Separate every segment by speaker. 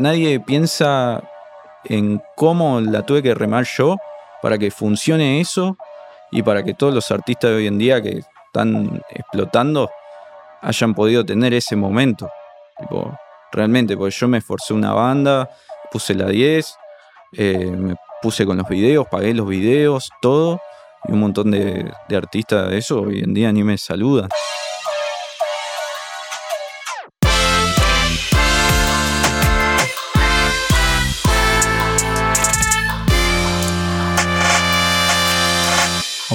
Speaker 1: nadie piensa en cómo la tuve que remar yo para que funcione eso y para que todos los artistas de hoy en día que están explotando hayan podido tener ese momento. Tipo, realmente, porque yo me esforcé una banda, puse la 10, eh, me puse con los videos, pagué los videos, todo, y un montón de, de artistas de eso hoy en día ni me saludan.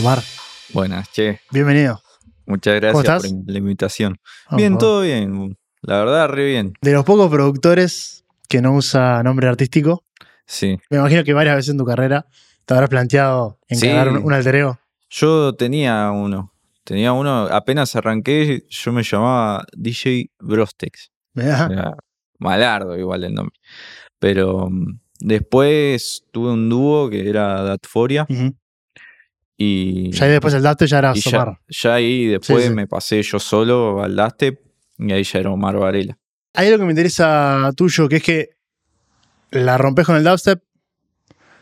Speaker 2: Omar,
Speaker 1: Buenas, che.
Speaker 2: bienvenido.
Speaker 1: Muchas gracias por la invitación.
Speaker 2: Ah,
Speaker 1: bien, todo bien. La verdad, re bien.
Speaker 2: De los pocos productores que no usa nombre artístico,
Speaker 1: Sí.
Speaker 2: me imagino que varias veces en tu carrera te habrás planteado encargar
Speaker 1: Sí.
Speaker 2: un, un alter ego.
Speaker 1: Yo tenía uno. Tenía uno, apenas arranqué, yo me llamaba DJ Brostex. Era malardo igual el nombre. Pero mm, después tuve un dúo que era Datforia. Y,
Speaker 2: Ya ahí después el dato ya era
Speaker 1: y ya,
Speaker 2: Omar.
Speaker 1: ya ahí después
Speaker 2: Sí, sí.
Speaker 1: me pasé yo solo al Dastep y ahí ya era Omar Varela.
Speaker 2: Hay algo que me interesa tuyo, que es que la rompes con el dubstep,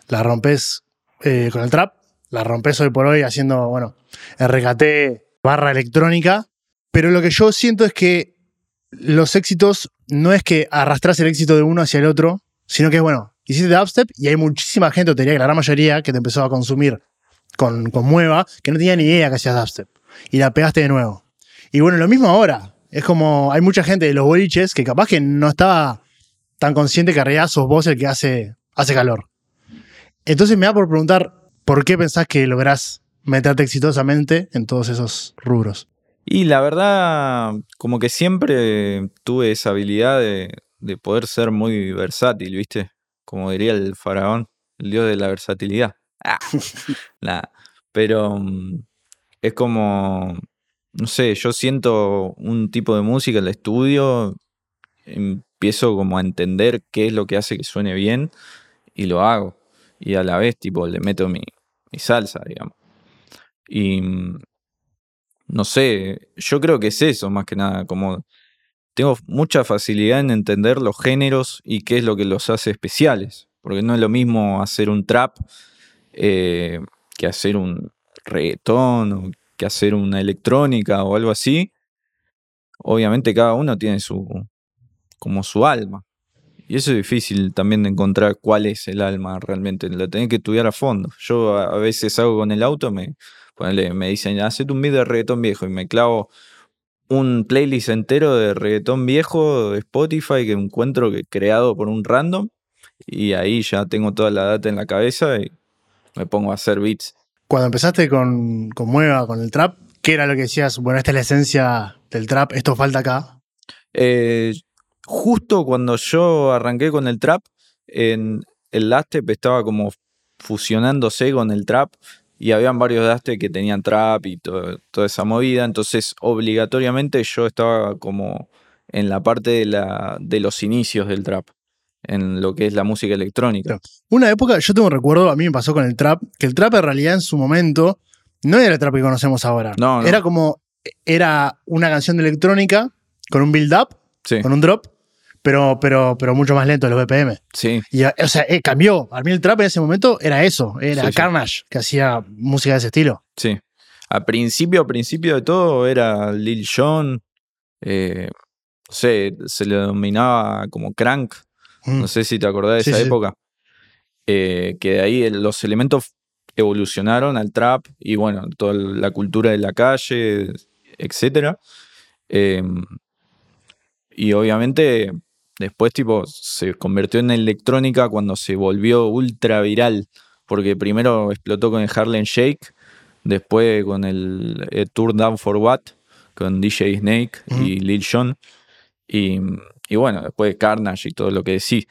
Speaker 2: la rompes eh, con el trap, la rompes hoy por hoy haciendo, bueno, RKT barra electrónica, pero lo que yo siento es que los éxitos no es que arrastras el éxito de uno hacia el otro, sino que, bueno, hiciste dubstep y hay muchísima gente, o te diría que la gran mayoría, que te empezó a consumir con, con Mueva, que no tenía ni idea que hacías dubstep. Y la pegaste de nuevo. Y bueno, lo mismo ahora. Es como, hay mucha gente de los boliches que capaz que no estaba tan consciente que en realidad sos vos el que hace, hace calor. Entonces me da por preguntar, ¿por qué pensás que lográs meterte exitosamente en todos esos rubros?
Speaker 1: Y la verdad, como que siempre tuve esa habilidad de, de poder ser muy versátil, ¿viste? Como diría el faraón, el dios de la versatilidad. Ah. Pero mm, es como, no sé, yo siento un tipo de música en el estudio, empiezo como a entender qué es lo que hace que suene bien y lo hago. Y a la vez, tipo, le meto mi, mi salsa, digamos. Y mm, no sé, yo creo que es eso más que nada, como tengo mucha facilidad en entender los géneros y qué es lo que los hace especiales, porque no es lo mismo hacer un trap eh, que hacer un reggaetón o que hacer una electrónica o algo así. Obviamente cada uno tiene su como su alma. Y eso es difícil también de encontrar cuál es el alma realmente. Lo tenés que estudiar a fondo. Yo a veces hago con el auto, me, me dicen, hacete un video de reggaetón viejo y me clavo un playlist entero de reggaetón viejo de Spotify que encuentro que creado por un random y ahí ya tengo toda la data en la cabeza y me pongo a hacer beats.
Speaker 2: Cuando empezaste con, con Mueva, con el trap, ¿qué era lo que decías? Bueno, esta es la esencia del trap, esto falta acá.
Speaker 1: Eh, justo cuando yo arranqué con el trap, en el Dastep estaba como fusionándose con el trap y habían varios Dastep que tenían trap y to- toda esa movida, entonces obligatoriamente yo estaba como en la parte de, la, de los inicios del trap, en lo que es la música electrónica.
Speaker 2: Una época, yo tengo un recuerdo, a mí me pasó con el trap, que el trap en realidad en su momento no era el trap que conocemos ahora.
Speaker 1: No, no.
Speaker 2: Era como, era una canción de electrónica con un build-up,
Speaker 1: Sí,
Speaker 2: con un drop, pero, pero, pero mucho más lento de los BPM.
Speaker 1: sí,
Speaker 2: Y, o sea, eh, cambió. A mí el trap en ese momento era eso, era
Speaker 1: Sí, sí.
Speaker 2: Carnage, que hacía música de ese estilo.
Speaker 1: sí. A principio, a principio de todo era Lil Jon, eh, no sé, se le denominaba como Crank,
Speaker 2: Mm.
Speaker 1: No sé si te acordás de
Speaker 2: Sí,
Speaker 1: esa
Speaker 2: sí.
Speaker 1: época. Eh, que de ahí el- los elementos evolucionaron al trap y bueno, toda la cultura de la calle, etcétera. Eh, y obviamente después tipo se convirtió en electrónica cuando se volvió ultra viral. Porque primero explotó con el Harlem Shake, después con el, eh, Tour Down for What, con DJ Snake y Lil Jon. Y, y bueno, después Carnage y todo lo que decís.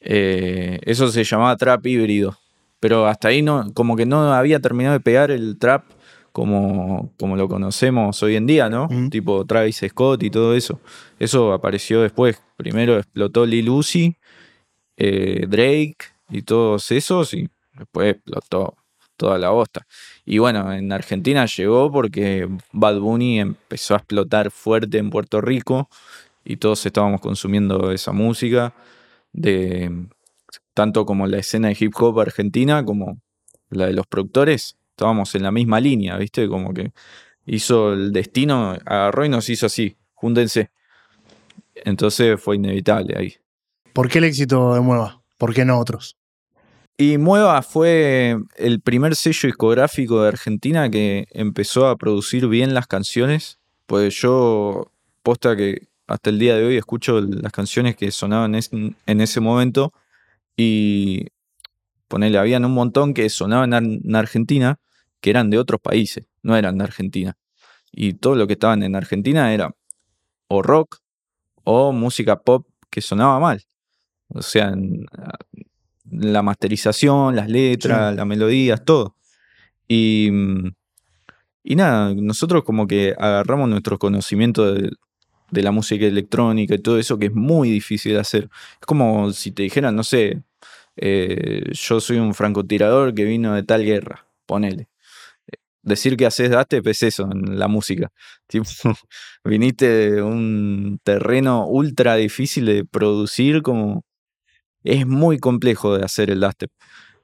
Speaker 1: Eh, eso se llamaba trap híbrido. Pero hasta ahí no, como que no había terminado de pegar el trap como, como lo conocemos hoy en día, ¿no? Tipo Travis Scott y todo eso. Eso apareció después. Primero explotó Lil Uzi, eh, Drake y todos esos, y después explotó toda la bosta. Y bueno, en Argentina llegó porque Bad Bunny empezó a explotar fuerte en Puerto Rico y todos estábamos consumiendo esa música. de tanto como la escena de hip hop argentina como la de los productores, estábamos en la misma línea, ¿viste? Como que hizo el destino, agarró y nos hizo así, júntense. Entonces fue inevitable ahí.
Speaker 2: ¿Por qué el éxito de Mueva? ¿Por qué no otros?
Speaker 1: Y Mueva fue el primer sello discográfico de Argentina que empezó a producir bien las canciones. Pues yo, posta que hasta el día de hoy escucho las canciones que sonaban en ese momento y ponele, habían un montón que sonaban en Argentina que eran de otros países, no eran de Argentina. Y todo lo que estaban en Argentina era o rock o música pop que sonaba mal. O sea, la masterización, las letras, las melodías, todo. Y, y nada, nosotros como que agarramos nuestro conocimiento de, de la música electrónica y todo eso que es muy difícil de hacer. Es como si te dijeran, no sé, eh, yo soy un francotirador que vino de tal guerra, ponele. Decir que haces date es eso en la música. Viniste de un terreno ultra difícil de producir, como es muy complejo de hacer el dubstep.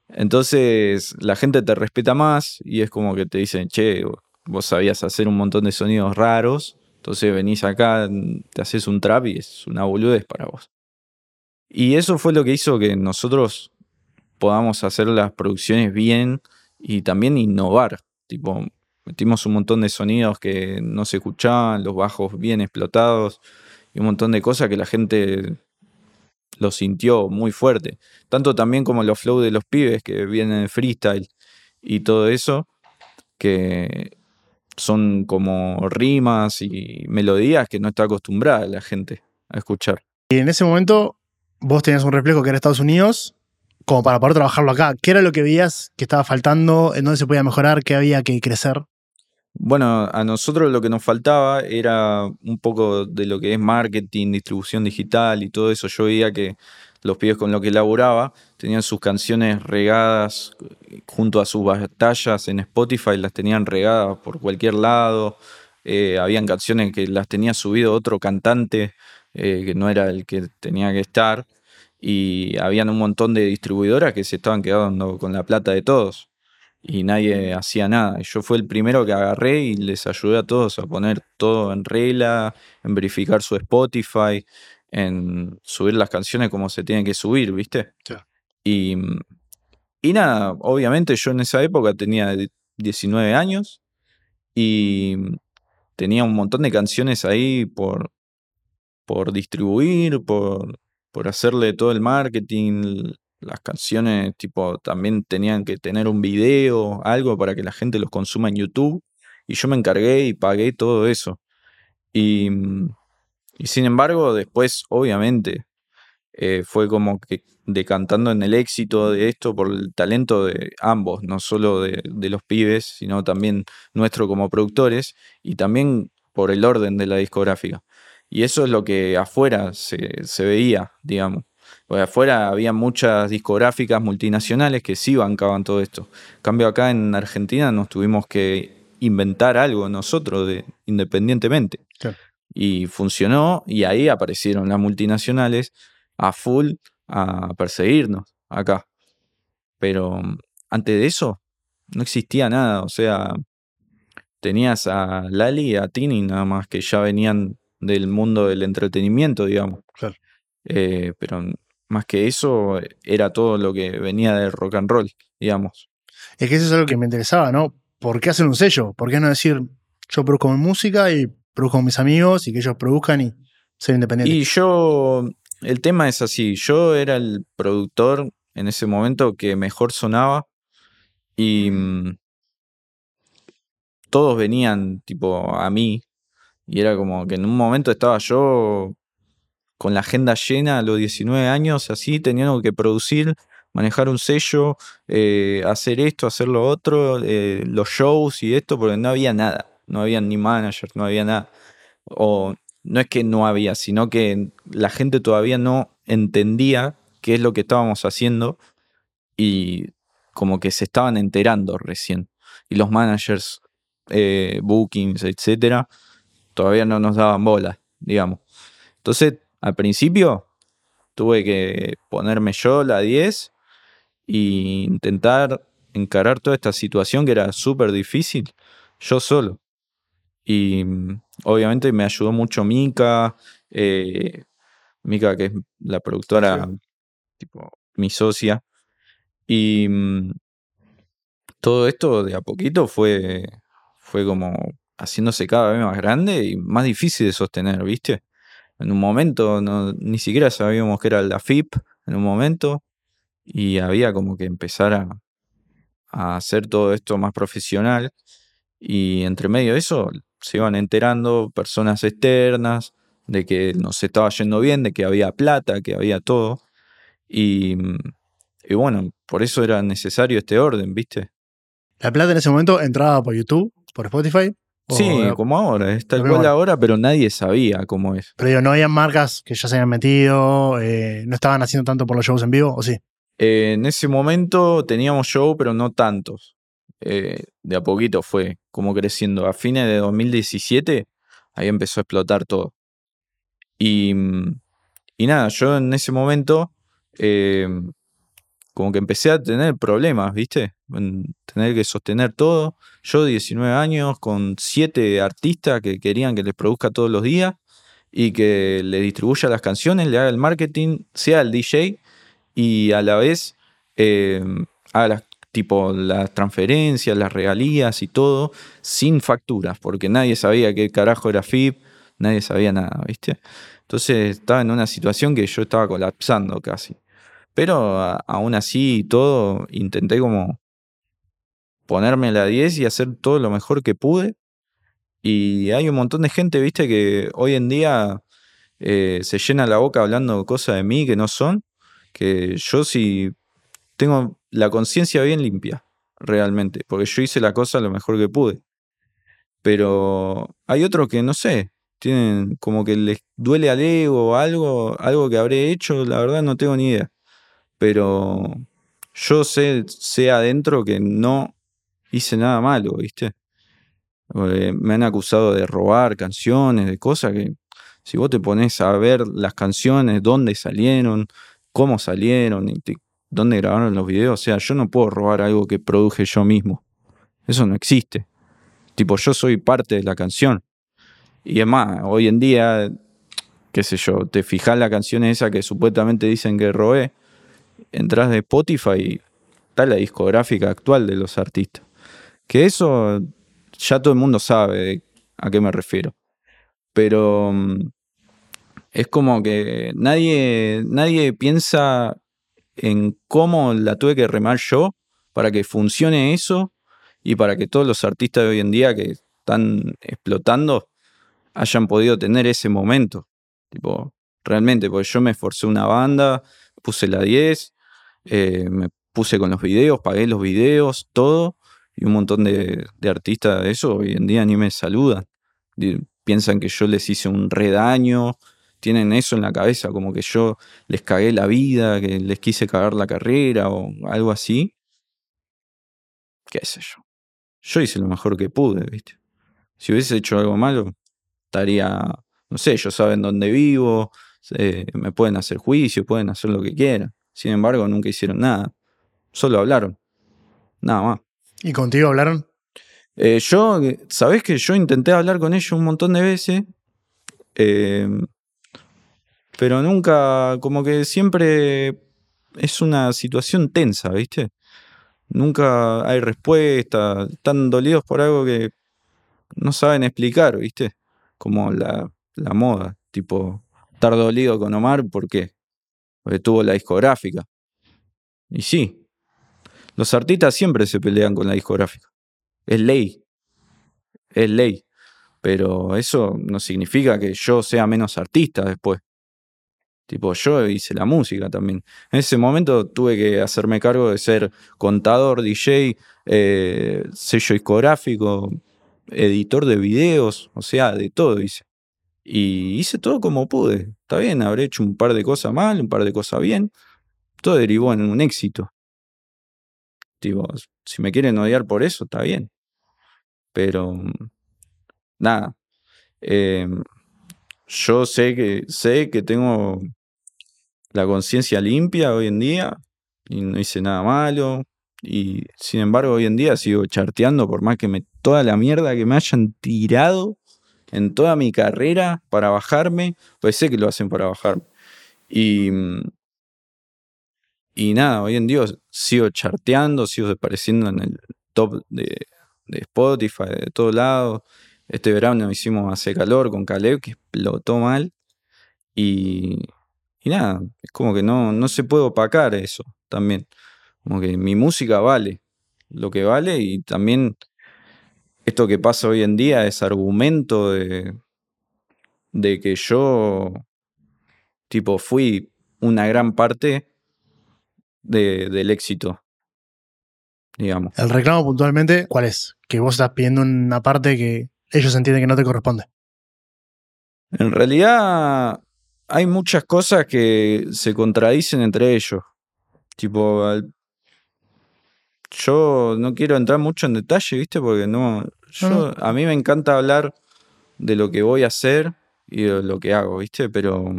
Speaker 1: Entonces la gente te respeta más y es como que te dicen, che, vos sabías hacer un montón de sonidos raros, entonces venís acá, te haces un trap y es una boludez para vos. Y eso fue lo que hizo que nosotros podamos hacer las producciones bien y también innovar. Tipo, metimos un montón de sonidos que no se escuchaban, los bajos bien explotados y un montón de cosas que la gente lo sintió muy fuerte. Tanto también como los flow de los pibes que vienen de freestyle y todo eso, que son como rimas y melodías que no está acostumbrada la gente a escuchar.
Speaker 2: Y en ese momento vos tenías un reflejo que era Estados Unidos, como para poder trabajarlo acá. ¿Qué era lo que veías que estaba faltando? ¿En dónde se podía mejorar? ¿Qué había que crecer?
Speaker 1: Bueno, a nosotros lo que nos faltaba era un poco de lo que es marketing, distribución digital y todo eso. Yo veía que los pibes con lo que laburaba tenían sus canciones regadas junto a sus batallas en Spotify, las tenían regadas por cualquier lado. Eh, habían canciones que las tenía subido otro cantante eh, que no era el que tenía que estar. Y habían un montón de distribuidoras que se estaban quedando con la plata de todos y nadie hacía nada. Yo fui el primero que agarré y les ayudé a todos a poner todo en regla, en verificar su Spotify, en subir las canciones como se tienen que subir, ¿viste? Y, y nada, obviamente yo en esa época tenía 19 años y tenía un montón de canciones ahí por, por distribuir, por, por hacerle todo el marketing. Las canciones, tipo, también tenían que tener un video, algo para que la gente los consuma en YouTube. Y yo me encargué y pagué todo eso. Y y sin embargo, después, obviamente, eh, fue como que decantando en el éxito de esto por el talento de ambos, no solo de, los pibes, sino también nuestro como productores y también por el orden de la discográfica. Y eso es lo que afuera se, se veía, digamos. Porque afuera había muchas discográficas multinacionales que sí bancaban todo esto. En cambio, acá en Argentina nos tuvimos que inventar algo nosotros de, independientemente. Y funcionó y ahí aparecieron las multinacionales a full a perseguirnos acá. Pero mm, antes de eso no existía nada, o sea, tenías a Lali y a Tini nada más que ya venían del mundo del entretenimiento, digamos.
Speaker 2: Claro.
Speaker 1: Eh, pero más que eso era todo lo que venía del rock and roll, digamos.
Speaker 2: Es que eso es algo que me interesaba, ¿no? ¿Por qué hacer un sello? ¿Por qué no decir yo produzco música y produzco con mis amigos y que ellos produzcan y ser independientes.
Speaker 1: Y yo, el tema es así, yo era el productor en ese momento que mejor sonaba y mm, todos venían tipo a mí y era como que en un momento estaba yo con la agenda llena a los 19 años, así, teniendo que producir, manejar un sello, eh, hacer esto, hacer lo otro, eh, los shows y esto, porque no había nada no había ni manager, no había nada. O no es que no había, sino que la gente todavía no entendía qué es lo que estábamos haciendo y como que se estaban enterando recién. Y los managers, eh, bookings, etcétera, todavía no nos daban bola, digamos. Entonces, al principio tuve que ponerme yo la 10 e intentar encarar toda esta situación que era súper difícil yo solo. Y mm, obviamente me ayudó mucho Mika, eh, Mika que es la productora, tipo mi socia. Y mm, todo esto de a poquito fue, fue como haciéndose cada vez más grande y más difícil de sostener, ¿viste? En un momento no, ni siquiera sabíamos que era la FIP en un momento y había como que empezar a, a hacer todo esto más profesional y entre medio de eso se iban enterando personas externas de que nos estaba yendo bien, de que había plata, que había todo. Y, y bueno, por eso era necesario este orden, ¿viste?
Speaker 2: La plata en ese momento entraba por YouTube, por Spotify.
Speaker 1: Sí, como ahora, está igual ahora, pero nadie sabía cómo es.
Speaker 2: Pero digo, no había marcas que ya se habían metido, eh, no estaban haciendo tanto por los shows en vivo, ¿o sí?
Speaker 1: Eh, en ese momento teníamos show, pero no tantos. Eh, de a poquito fue como creciendo. A fines de 2017, ahí empezó a explotar todo. Y, y nada, yo en ese momento eh, como que empecé a tener problemas, ¿viste? tener que sostener todo. Yo, 19 años, con 7 artistas que querían que les produzca todos los días y que le distribuya las canciones, le haga el marketing, sea el DJ y a la vez eh, haga las tipo las transferencias, las regalías y todo, sin facturas, porque nadie sabía qué carajo era FIP, nadie sabía nada, ¿viste? Entonces estaba en una situación que yo estaba colapsando casi. Pero aún así todo intenté como ponerme la 10 y hacer todo lo mejor que pude. Y hay un montón de gente, viste, que hoy en día eh, se llena la boca hablando cosas de mí que no son. Que yo si tengo la conciencia bien limpia, realmente, porque yo hice la cosa lo mejor que pude. Pero hay otros que no sé, tienen como que les duele al ego o algo, algo que habré hecho, la verdad no tengo ni idea. Pero yo sé, sé adentro que no hice nada malo, ¿viste? me han acusado de robar canciones, de cosas que si vos te pones a ver las canciones, dónde salieron, cómo salieron, y te dónde grabaron los videos. O sea, yo no puedo robar algo que produje yo mismo. Eso no existe. Tipo, yo soy parte de la canción. Y es más, hoy en día, qué sé yo, te fijas la canción esa que supuestamente dicen que robé, entras de Spotify y está la discográfica actual de los artistas. Que eso ya todo el mundo sabe a qué me refiero. Pero mm, es como que nadie, nadie piensa en cómo la tuve que remar yo para que funcione eso y para que todos los artistas de hoy en día que están explotando hayan podido tener ese momento. Tipo, realmente, porque yo me esforcé una banda, puse la 10, eh, me puse con los videos, pagué los videos, todo, y un montón de, de artistas de eso hoy en día ni me saludan. Piensan que yo les hice un redaño, tienen eso en la cabeza, como que yo les cagué la vida, que les quise cagar la carrera o algo así. ¿Qué sé yo? Yo hice lo mejor que pude, ¿viste? Si hubiese hecho algo malo, estaría, no sé, ellos saben dónde vivo, me pueden hacer juicio, pueden hacer lo que quieran. Sin embargo, nunca hicieron nada. Solo hablaron. Nada más.
Speaker 2: ¿Y contigo hablaron?
Speaker 1: Eh, yo, sabés que yo intenté hablar con ellos un montón de veces. Eh, pero nunca, como que siempre es una situación tensa, ¿viste? Nunca hay respuesta, están dolidos por algo que no saben explicar, ¿viste? Como la, la moda, tipo, estar dolido con Omar, ¿por qué? Porque tuvo la discográfica. Y sí, los artistas siempre se pelean con la discográfica. Es ley. Es ley. Pero eso no significa que yo sea menos artista después. Tipo, yo hice la música también. En ese momento tuve que hacerme cargo de ser contador, DJ, eh, sello discográfico, editor de videos, o sea, de todo hice. Y hice todo como pude. Está bien, habré hecho un par de cosas mal, un par de cosas bien. Todo derivó en un éxito. Tipo, si me quieren odiar por eso, está bien. Pero, nada. Eh, yo sé que, sé que tengo la conciencia limpia hoy en día y no hice nada malo. Y sin embargo, hoy en día sigo charteando por más que toda la mierda que me hayan tirado en toda mi carrera para bajarme, pues sé que lo hacen para bajarme. Y, y nada, hoy en día sigo charteando, sigo apareciendo en el top de, de Spotify, de todos lados. Este verano hicimos Hace Calor con Caleb, que explotó mal. Y, y nada, es como que no, no se puede opacar eso también. Como que mi música vale lo que vale y también esto que pasa hoy en día es argumento de, de que yo, tipo, fui una gran parte de, del éxito, digamos.
Speaker 2: El reclamo puntualmente, ¿cuál es? Que vos estás pidiendo una parte que ellos entienden que no te corresponde.
Speaker 1: En realidad hay muchas cosas que se contradicen entre ellos. Tipo, yo no quiero entrar mucho en detalle, ¿viste? Porque no, yo, a mí me encanta hablar de lo que voy a hacer y de lo que hago, ¿viste? Pero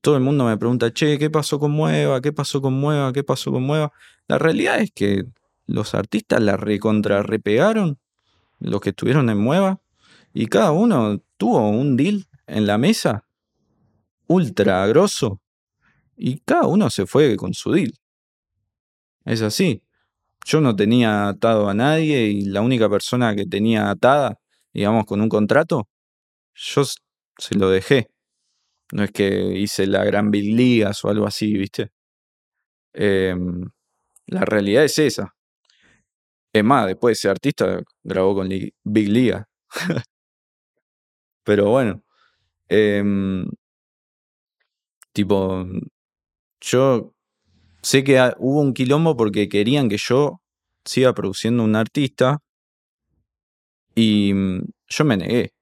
Speaker 1: todo el mundo me pregunta, che, ¿qué pasó con Mueva? ¿Qué pasó con Mueva? ¿Qué pasó con Mueva? La realidad es que los artistas la recontra repegaron, los que estuvieron en Mueva, y cada uno tuvo un deal en la mesa ultra grosso, y cada uno se fue con su deal. Es así. Yo no tenía atado a nadie y la única persona que tenía atada, digamos, con un contrato, yo se lo dejé. No es que hice la gran Big Ligas o algo así, ¿viste? Em, la realidad es esa. Es más, después ese artista grabó con Big Liga. Pero bueno, em, tipo, yo sé que hubo un quilombo porque querían que yo siga produciendo un artista y mm, yo me negué,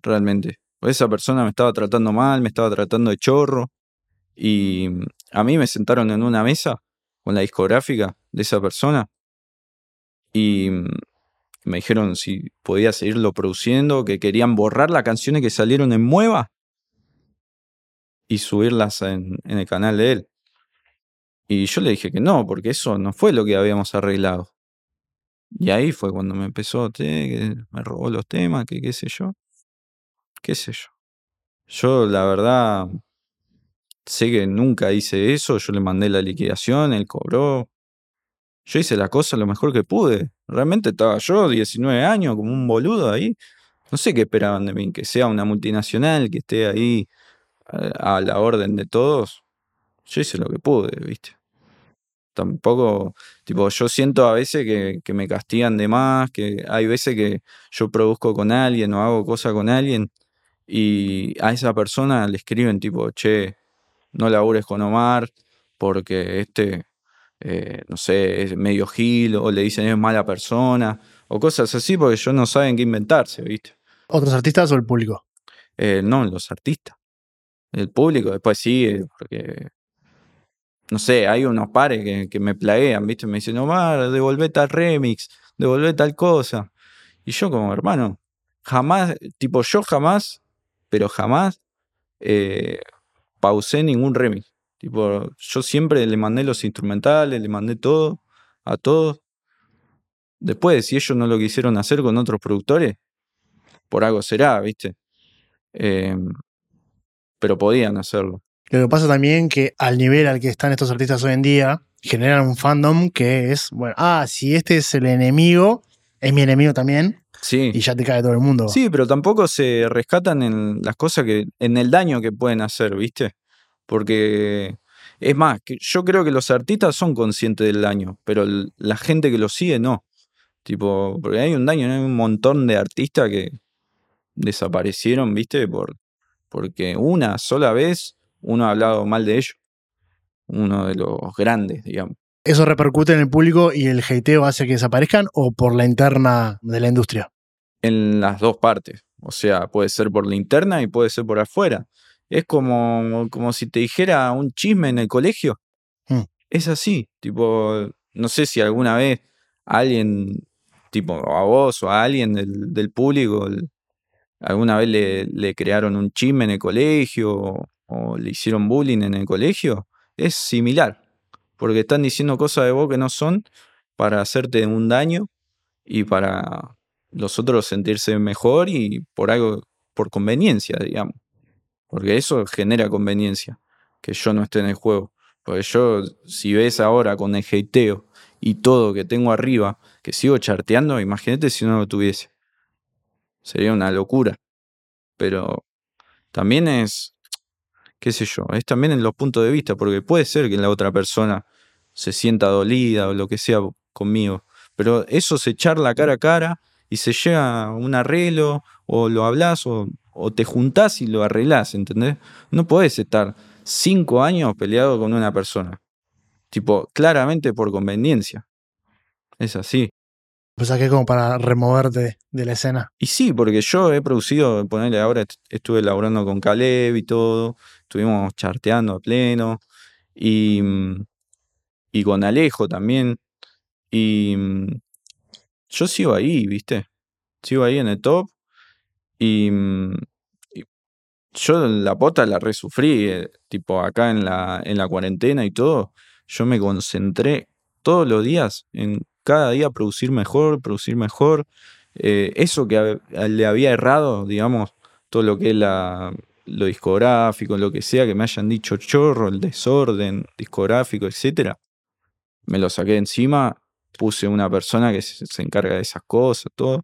Speaker 1: realmente. Esa persona me estaba tratando mal, me estaba tratando de chorro y mm, a mí me sentaron en una mesa con la discográfica de esa persona y mm, me dijeron si podía seguirlo produciendo, que querían borrar las canciones que salieron en Mueva y subirlas en, el canal de él. Y yo le dije que no, porque eso no fue lo que habíamos arreglado. Y ahí fue cuando me empezó, "Che, que me robó los temas, que qué sé yo. Qué sé yo. Yo, la verdad, sé que nunca hice eso. Yo le mandé la liquidación, él cobró. Yo hice la cosa lo mejor que pude. Realmente estaba yo, 19 años, como un boludo ahí. No sé qué esperaban de mí, que sea una multinacional, que esté ahí a, la orden de todos. Yo hice lo que pude, ¿viste? Tampoco, tipo, yo siento a veces que, que me castigan de más, que hay veces que yo produzco con alguien o hago cosas con alguien y a esa persona le escriben tipo, che, no labures con Omar porque este, eh, no sé, es medio gil o le dicen es mala persona o cosas así porque ellos no saben qué inventarse, ¿viste?
Speaker 2: ¿Otros artistas o el público?
Speaker 1: Eh, no, los artistas. El público después sí, porque, no sé, hay unos pares que, que me plaguean, ¿viste? Me dicen, Omar, devolvé tal remix, devolvé tal cosa. Y yo como, hermano, jamás, tipo, yo jamás, pero jamás eh, pausé ningún remix. Tipo, yo siempre le mandé los instrumentales, le mandé todo, a todos. Después, si ellos no lo quisieron hacer con otros productores, por algo será, ¿viste? Eh, pero podían hacerlo.
Speaker 2: Lo que pasa también que al nivel al que están estos artistas hoy en día, generan un fandom que es, bueno, ah, si este es el enemigo, es mi enemigo también,
Speaker 1: Sí.
Speaker 2: y ya te cae todo el mundo.
Speaker 1: Sí, pero tampoco se rescatan en las cosas que, en el daño que pueden hacer, ¿viste? Porque es más, yo creo que los artistas son conscientes del daño, pero la gente que los sigue no. Tipo, porque hay un daño, hay un montón de artistas que desaparecieron, ¿viste? Por, porque una sola vez uno ha hablado mal de ellos. Uno de los grandes, digamos.
Speaker 2: ¿Eso repercute en el público y el hateo hace que desaparezcan o por la interna de la industria?
Speaker 1: en las dos partes. O sea, puede ser por la interna y puede ser por afuera. Es como, como si te dijera un chisme en el colegio.
Speaker 2: Mm.
Speaker 1: Es así. Tipo, no sé si alguna vez alguien, tipo a vos o a alguien del, del público, alguna vez le, crearon un chisme en el colegio o, o le hicieron bullying en el colegio, es similar. Porque están diciendo cosas de vos que no son para hacerte un daño y para los otros sentirse mejor y por algo, por conveniencia, digamos. Porque eso genera conveniencia, que yo no esté en el juego. Porque yo, si ves ahora con el hateo y todo que tengo arriba, que sigo charteando, imagínate si no lo tuviese. Sería una locura. Pero también es, qué sé yo, es también en los puntos de vista, porque puede ser que la otra persona se sienta dolida o lo que sea conmigo. Pero eso se charla cara a cara y se llega a un arreglo o lo hablas o, o te juntás y lo arreglás, ¿entendés? No podés estar cinco años peleado con una persona. Tipo, claramente por conveniencia. Es así.
Speaker 2: O sea como para removerte de la escena.
Speaker 1: Y sí, porque yo he producido, ponerle ahora estuve laburando con Caleb y todo, estuvimos charteando a pleno, y, y con Alejo también. Y yo sigo ahí, ¿viste? Sigo ahí en el top. Y, yo la pota la resufrí, eh, tipo acá en la, en la cuarentena y todo. Yo me concentré todos los días en cada día producir mejor, producir mejor. Eh, eso que le había errado, digamos, todo lo que es la, lo discográfico, lo que sea, que me hayan dicho chorro, el desorden discográfico, etcétera, me lo saqué encima, puse una persona que se, se encarga de esas cosas, todo.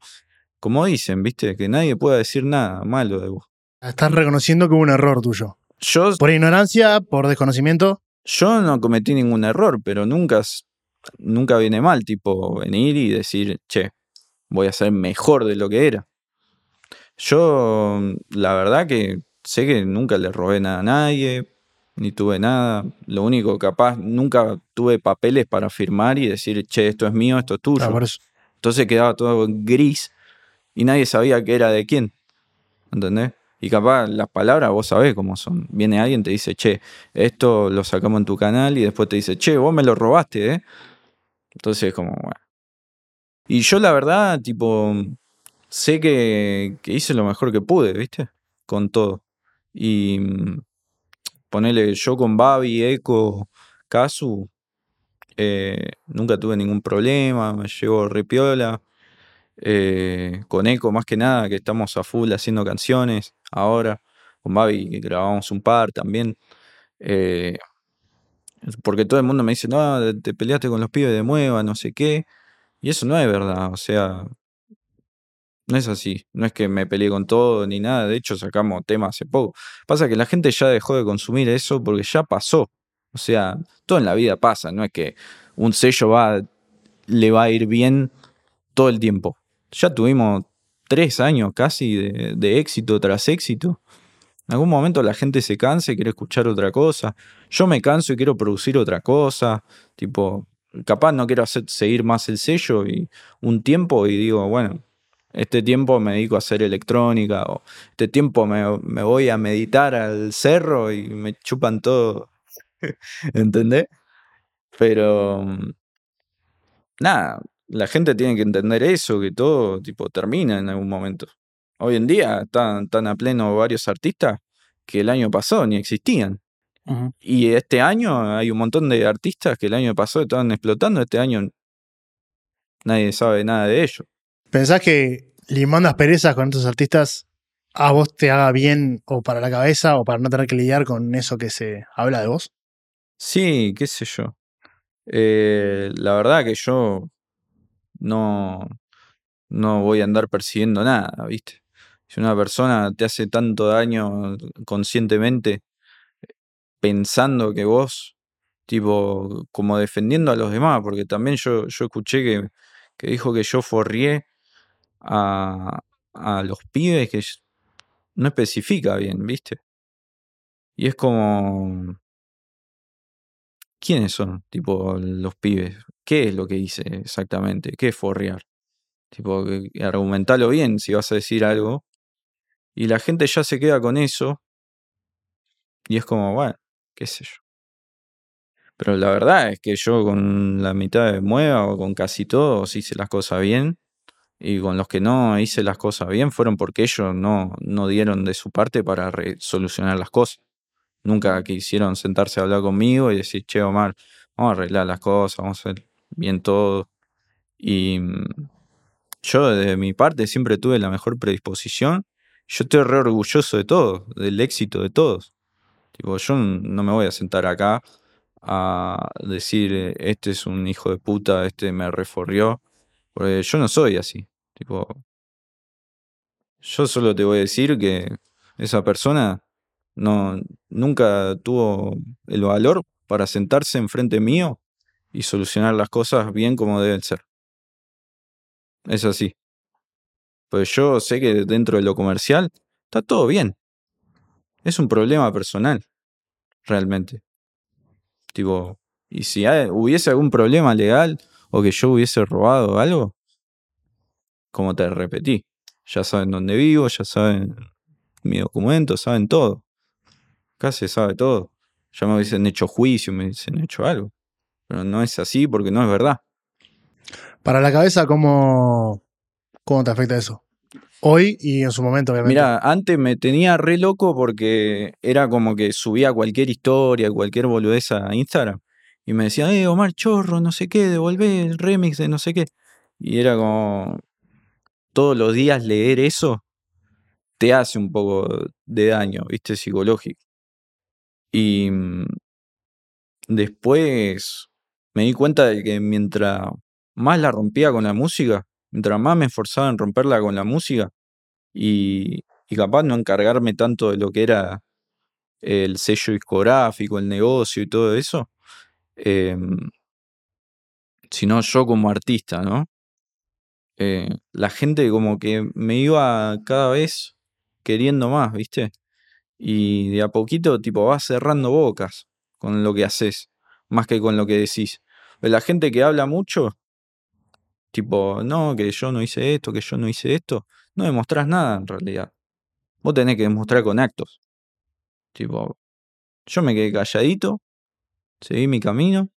Speaker 1: Como dicen, viste, que nadie pueda decir nada malo de vos.
Speaker 2: Estás reconociendo que hubo un error tuyo.
Speaker 1: Yo,
Speaker 2: Por ignorancia, por desconocimiento.
Speaker 1: yo no cometí ningún error, pero nunca, nunca viene mal, tipo, venir y decir, che, voy a ser mejor de lo que era. Yo, la verdad que sé que nunca le robé nada a nadie, ni tuve nada. Lo único capaz, nunca tuve papeles para firmar y decir, che, esto es mío, esto es tuyo.
Speaker 2: Ah, eso.
Speaker 1: Entonces quedaba todo gris y nadie sabía qué era de quién. ¿Entendés? Y capaz las palabras vos sabés cómo son. Viene alguien, te dice, che, esto lo sacamos en tu canal y después te dice, che, vos me lo robaste, ¿eh? Entonces como, bueno. Y yo la verdad, tipo, sé que, hice lo mejor que pude, ¿viste? Con todo. Y mm, ponele yo con Babi, Eco, Kazu, eh, nunca tuve ningún problema, me llevo repiola. Eh, con Eco más que nada, que estamos a full haciendo canciones ahora. Con Babi grabamos un par también. Eh, porque todo el mundo me dice, no, te peleaste con los pibes de Mueva, no sé qué. Y eso no es verdad, o sea, no es así. No es que me peleé con todo ni nada. De hecho, sacamos temas hace poco. Pasa que la gente ya dejó de consumir eso porque ya pasó. O sea, todo en la vida pasa. No es que un sello va, le va a ir bien todo el tiempo. Ya tuvimos tres años casi de éxito tras éxito. En algún momento la gente se cansa y quiere escuchar otra cosa. Yo me canso y quiero producir otra cosa. Tipo, capaz no quiero seguir más el sello y un tiempo y digo, bueno, este tiempo me dedico a hacer electrónica o este tiempo me, me voy a meditar al cerro y me chupan todo. ¿Entendés? Pero nada, la gente tiene que entender eso, que todo tipo termina en algún momento. Hoy en día están, están a pleno varios artistas que el año pasado ni existían. Y este año hay un montón de artistas que el año pasado estaban explotando, este año nadie sabe nada de ellos.
Speaker 2: ¿Pensás que limando asperezas con estos artistas a vos te haga bien o para la cabeza o para no tener que lidiar con eso que se habla de vos?
Speaker 1: Sí, qué sé yo. Eh, la verdad que yo no, no voy a andar persiguiendo nada, ¿viste? Si una persona te hace tanto daño conscientemente, pensando que vos, tipo, como defendiendo a los demás, porque también yo, yo escuché que, que dijo que yo forrié a, a los pibes que no especifica bien, ¿viste? Y es como, ¿quiénes son, tipo, los pibes? ¿Qué es lo que hice exactamente? ¿Qué es forrear? Tipo, argumentalo bien si vas a decir algo. Y la gente ya se queda con eso. Y es como, bueno, qué sé yo. Pero la verdad es que yo con la mitad de Mueva o con casi todos hice las cosas bien. Y con los que no hice las cosas bien fueron porque ellos no, no dieron de su parte para solucionar las cosas. nunca quisieron sentarse a hablar conmigo y decir, che, Omar, vamos a arreglar las cosas, vamos a hacer bien todo. Y mm, yo, de mi parte, siempre tuve la mejor predisposición. Yo estoy re orgulloso de todo, del éxito de todos. Tipo, yo no me voy a sentar acá a decir, eh, este es un hijo de puta, este me reforrió. Porque yo no soy así. Tipo, yo solo te voy a decir que esa persona no, nunca tuvo el valor para sentarse enfrente mío y solucionar las cosas bien como deben ser. Es así. Pues yo sé que dentro de lo comercial está todo bien. Es un problema personal, realmente. Tipo, y si hubiese algún problema legal o que yo hubiese robado algo, como te repetí, ya saben dónde vivo, ya saben mi documento, saben todo. Se sabe todo. Ya me hubiesen hecho juicio, me hubiesen hecho algo. Pero no es así porque no es verdad.
Speaker 2: Para la cabeza, ¿cómo, cómo te afecta eso? Hoy y en su momento, obviamente.
Speaker 1: Mira, antes me tenía re loco porque era como que subía cualquier historia, cualquier boludez a Instagram. Y me decía, eh, Omar Chorro, no sé qué, devolvé el remix de no sé qué. Y era como, todos los días leer eso te hace un poco de daño, viste, psicológico. Y mm, después me di cuenta de que mientras más la rompía con la música, mientras más me esforzaba en romperla con la música y, capaz no encargarme tanto de lo que era el sello discográfico, el negocio y todo eso, em, sino yo como artista, ¿no? Eh, la gente como que me iba cada vez queriendo más, ¿viste? Y de a poquito, tipo, vas cerrando bocas con lo que haces, más que con lo que decís. La gente que habla mucho, tipo, no, que yo no hice esto, que yo no hice esto, no demostrás nada en realidad. Vos tenés que demostrar con actos. Tipo, yo me quedé calladito, seguí mi camino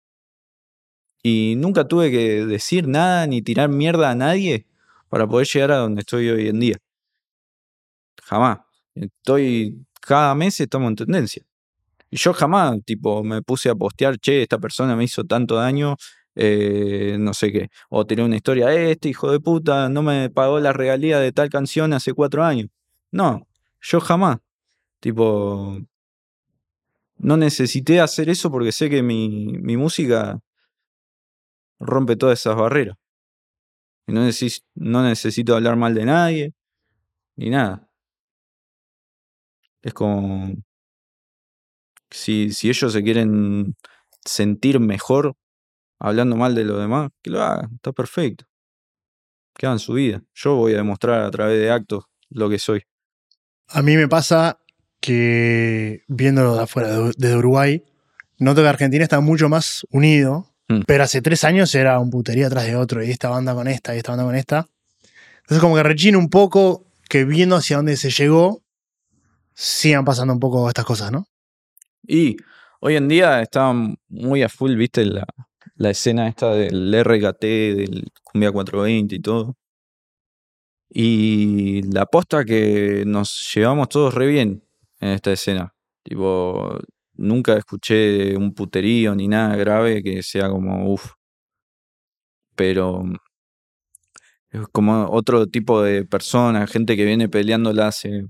Speaker 1: y nunca tuve que decir nada ni tirar mierda a nadie para poder llegar a donde estoy hoy en día. Jamás. Estoy, cada mes estamos en tendencia. Y yo jamás, tipo, me puse a postear, che, esta persona me hizo tanto daño, eh, no sé qué. O tiré una historia, este hijo de puta no me pagó la regalía de tal canción hace cuatro años. No, yo jamás. Tipo, no necesité hacer eso porque sé que mi, mi música rompe todas esas barreras. Y no, no necesito hablar mal de nadie, ni nada. Es como, si, si ellos se quieren sentir mejor hablando mal de los demás, que lo hagan, está perfecto. Que hagan su vida. Yo voy a demostrar a través de actos lo que soy.
Speaker 2: A mí me pasa que viéndolo de afuera, de Uruguay, noto que Argentina está mucho más unido Mm. Pero hace tres años era un putería atrás de otro, y esta banda con esta, y esta banda con esta. Entonces, como que rechina un poco que viendo hacia dónde se llegó, sigan pasando un poco estas cosas, ¿no?
Speaker 1: Y hoy en día está muy a full, viste, la, la escena esta del RKT, del Cumbia 420 y todo. Y la aposta que nos llevamos todos re bien en esta escena. Tipo, nunca escuché un puterío ni nada grave que sea como uff. Pero es como otro tipo de persona, gente que viene peleándola hace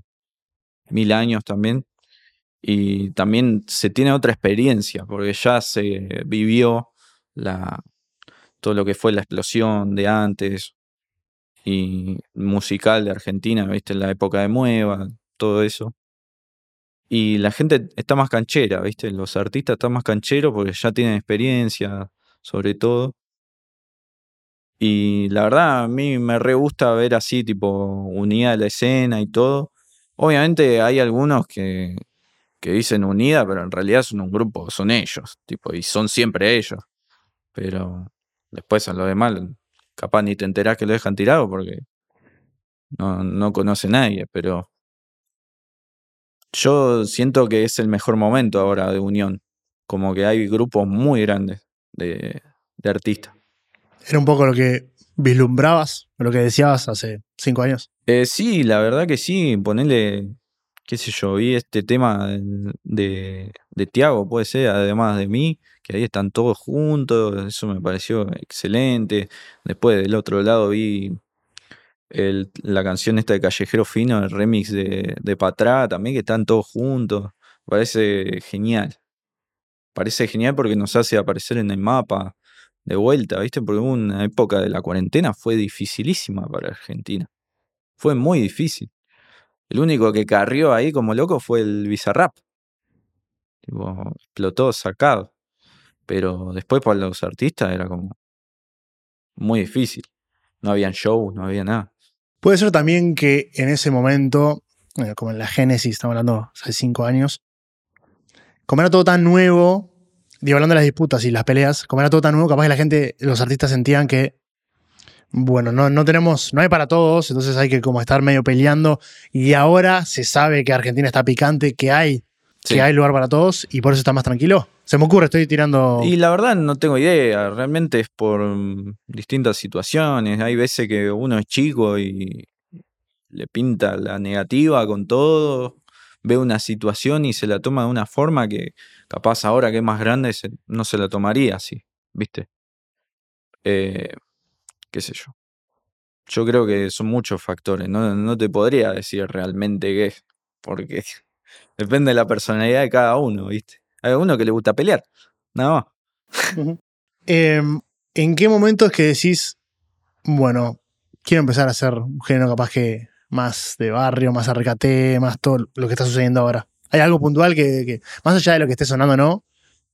Speaker 1: mil años también. Y también se tiene otra experiencia, porque ya se vivió la, todo lo que fue la explosión de antes y musical de Argentina, viste, la época de Mueva, todo eso. Y la gente está más canchera, ¿viste? Los artistas están más cancheros porque ya tienen experiencia, sobre todo. Y la verdad, a mí me re gusta ver así, tipo, unida la escena y todo. Obviamente hay algunos que, que dicen unida, pero en realidad son un grupo, son ellos, tipo, y son siempre ellos. Pero después a lo demás, capaz ni te enterás que lo dejan tirado porque no, no conoce nadie, pero yo siento que es el mejor momento ahora de unión. Como que hay grupos muy grandes de, artistas.
Speaker 2: Era un poco lo que vislumbrabas, lo que decías hace cinco años.
Speaker 1: Eh, sí, la verdad que sí. Ponerle. Qué sé yo, vi este tema de, de Tiago, puede ser, además de mí, que ahí están todos juntos, eso me pareció excelente. Después del otro lado vi la canción esta de Callejero Fino, el remix de, de Patrá, también que están todos juntos. Parece genial. Parece genial porque nos hace aparecer en el mapa de vuelta, ¿viste? Porque una época de la cuarentena fue dificilísima para Argentina. Fue muy difícil. El único que carrió ahí como loco fue el Bizarrap. explotó sacado. Pero después para los artistas era como muy difícil. No habían shows, no había nada.
Speaker 2: Puede ser también que en ese momento, como en la Génesis, estamos hablando hace cinco años, como era todo tan nuevo, digo, hablando de las disputas y las peleas, como era todo tan nuevo, capaz que la gente, los artistas sentían que, bueno, no, no tenemos, no hay para todos, entonces hay que como estar medio peleando. Y ahora se sabe que Argentina está picante, que hay, que hay lugar para todos y por eso está más tranquilo. Se me ocurre, estoy tirando.
Speaker 1: Y la verdad no tengo idea, realmente es por mm, distintas situaciones. Hay veces que uno es chico y le pinta la negativa con todo ve una situación y se la toma de una forma que capaz ahora que es más grande no se la tomaría así, ¿viste? Eh, qué sé yo. Yo creo que son muchos factores, no, te podría decir realmente qué es, porque depende de la personalidad de cada uno, ¿viste? Hay uno que le gusta pelear, nada más.
Speaker 2: Em, ¿En qué momento es que decís, bueno, quiero empezar a hacer un género capaz que más de barrio, más arrecate, más todo lo que está sucediendo ahora? ¿Hay algo puntual que, más allá de lo que esté sonando no,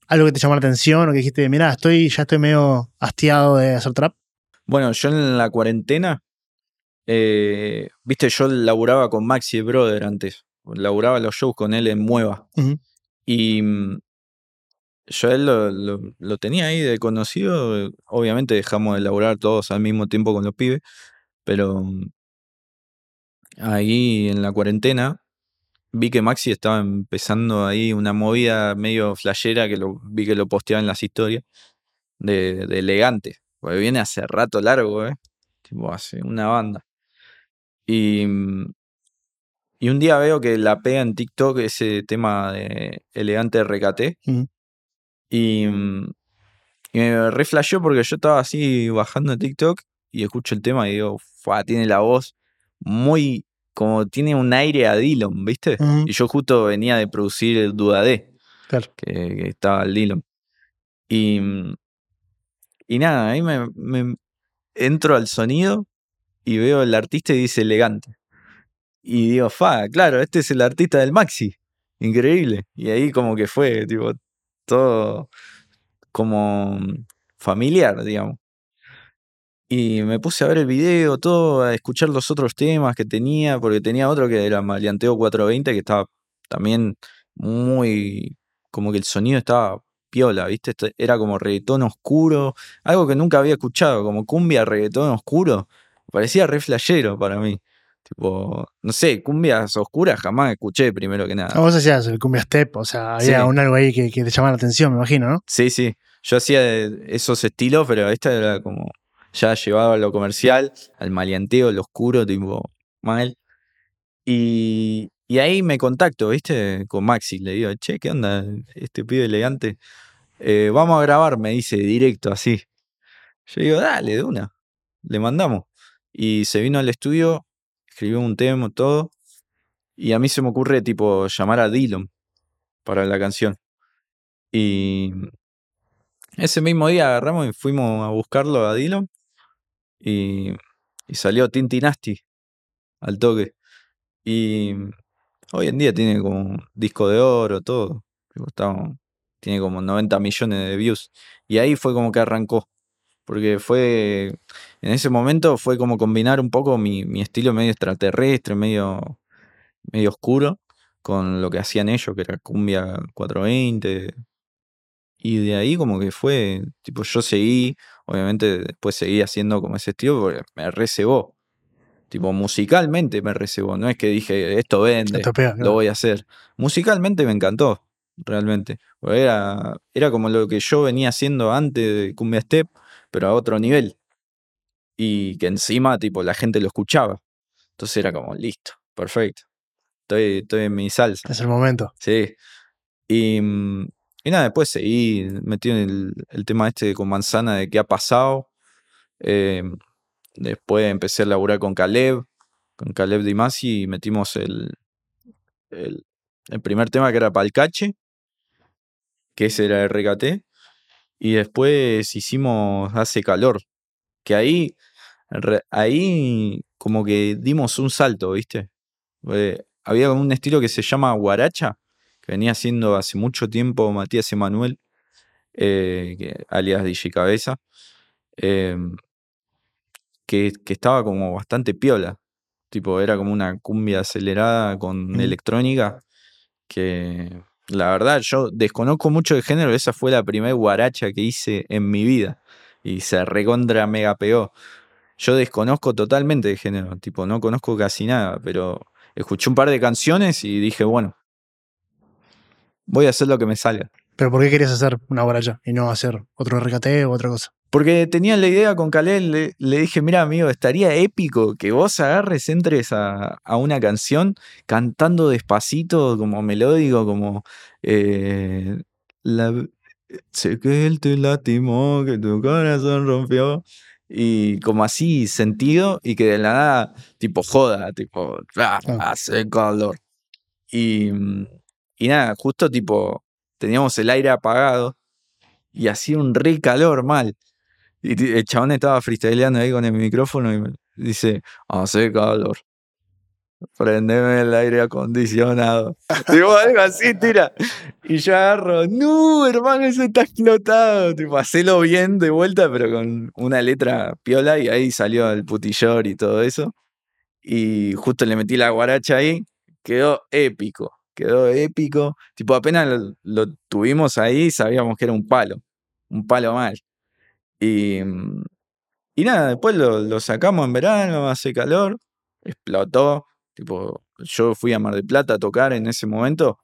Speaker 2: algo que te llamó la atención o que dijiste, mira, estoy, ya estoy medio hastiado de hacer trap?
Speaker 1: Bueno, yo en la cuarentena, eh, viste, yo laburaba con Maxi Brother antes, laburaba los shows con él en Mueva. Y mm, yo él lo, lo, tenía ahí de conocido, obviamente dejamos de laburar todos al mismo tiempo con los pibes, pero mm, ahí en la cuarentena, vi que Maxi estaba empezando ahí una movida medio flashera que lo vi que lo posteaba en las historias de, elegante. Porque viene hace rato largo, ¿eh? Tipo, hace una banda. Y, mm, y un día veo que la pega en TikTok ese tema de elegante RKT. Y, mm, y me reflashó porque yo estaba así bajando TikTok y escucho el tema y digo, tiene la voz muy como tiene un aire a Dillon, ¿viste? Y yo justo venía de producir el Dudadé, claro. que, estaba el Dillon. Y, y nada, ahí me, entro al sonido y veo el artista y dice elegante. Y digo, fa, claro, este es el artista del Maxi. Increíble. Y ahí como que fue, tipo, todo como familiar, digamos. Y me puse a ver el video, todo, a escuchar los otros temas que tenía, porque tenía otro que era Malianteo 420, que estaba también muy. como que el sonido estaba piola, ¿viste? Era como reggaetón oscuro, algo que nunca había escuchado, como cumbia reggaetón oscuro. Parecía re flashero para mí. Tipo, no sé, cumbias oscuras jamás escuché primero que nada.
Speaker 2: vos hacías el cumbia step, o sea, había un algo ahí que, que te llamaba la atención, me imagino, ¿no?
Speaker 1: Sí, sí. Yo hacía esos estilos, pero esta era como ya llevaba lo comercial, al maleanteo, lo oscuro, tipo, mal. Y, y ahí me contacto, ¿viste? Con Maxi, le digo, che, ¿qué onda? Este pibe elegante. Eh, vamos a grabar, me dice, directo, así. Yo digo, dale, de una. Le mandamos. Y se vino al estudio, escribió un tema, todo. Y a mí se me ocurre, tipo, llamar a Dylan para la canción. Y ese mismo día agarramos y fuimos a buscarlo a Dylan y, y salió Tintinasti al toque. Y hoy en día tiene como disco de oro, todo. tiene como 90 millones de views. Y ahí fue como que arrancó. Porque fue, en ese momento fue como combinar un poco mi, mi estilo medio extraterrestre, medio, medio oscuro, con lo que hacían ellos, que era cumbia 420, y de ahí como que fue, tipo, yo seguí, obviamente después seguí haciendo como ese estilo porque me recebó. Tipo, musicalmente me recebó. No es que dije, esto vende, lo voy a hacer. Musicalmente me encantó, realmente. era, era como lo que yo venía haciendo antes de Cumbia Step, pero a otro nivel. Y que encima, tipo, la gente lo escuchaba. Entonces era como, listo, perfecto. estoy, estoy en mi salsa.
Speaker 2: Es el momento.
Speaker 1: Sí. Y, y nada, después seguí metido en el, el tema este con Manzana de qué ha pasado. Eh, después empecé a laburar con Caleb, con Caleb Dimasi y metimos el, el, primer tema que era Palcache, que ese era RKT. Y después hicimos Hace Calor, que ahí, ahí como que dimos un salto, ¿viste? Eh, había un estilo que se llama Guaracha, que venía haciendo hace mucho tiempo Matías Emanuel, eh, alias DJ Cabeza, eh, que, que estaba como bastante piola. Tipo, era como una cumbia acelerada con
Speaker 2: Ujú.
Speaker 1: electrónica, que la verdad yo desconozco mucho de género, esa fue la primera guaracha que hice en mi vida y se recontra mega pegó. Yo desconozco totalmente de género, tipo, no conozco casi nada, pero escuché un par de canciones y dije, bueno, voy a hacer lo que me salga.
Speaker 2: Pero ¿por qué querías hacer una guaracha y no hacer otro RKT o otra cosa?
Speaker 1: Porque tenía la idea con Caleb, le, le dije, mira amigo, estaría épico que vos agarres, entres a, a una canción cantando despacito, como melódico, como... eh, la- sé que él te lastimó, que tu corazón rompió. Y como así sentido y que de la nada, tipo joda, tipo, ah, hace calor. Y, y nada, justo tipo, teníamos el aire apagado y hacía un re calor mal. Y el chabón estaba freestyleando ahí con el micrófono y me dice, hace calor. Prendeme el aire acondicionado. Digo, algo así, tira. Y yo agarro, no, hermano, eso está explotado. Tipo, hacelo bien de vuelta, pero con una letra piola. Y ahí salió el putillor y todo eso. Y justo le metí la guaracha ahí. Quedó épico. Quedó épico. Tipo, apenas lo tuvimos ahí, sabíamos que era un palo. Un palo mal. Y, mm, y nada, después lo, lo sacamos en verano, hace calor, explotó. Tipo, yo fui a Mar del Plata a tocar en ese momento.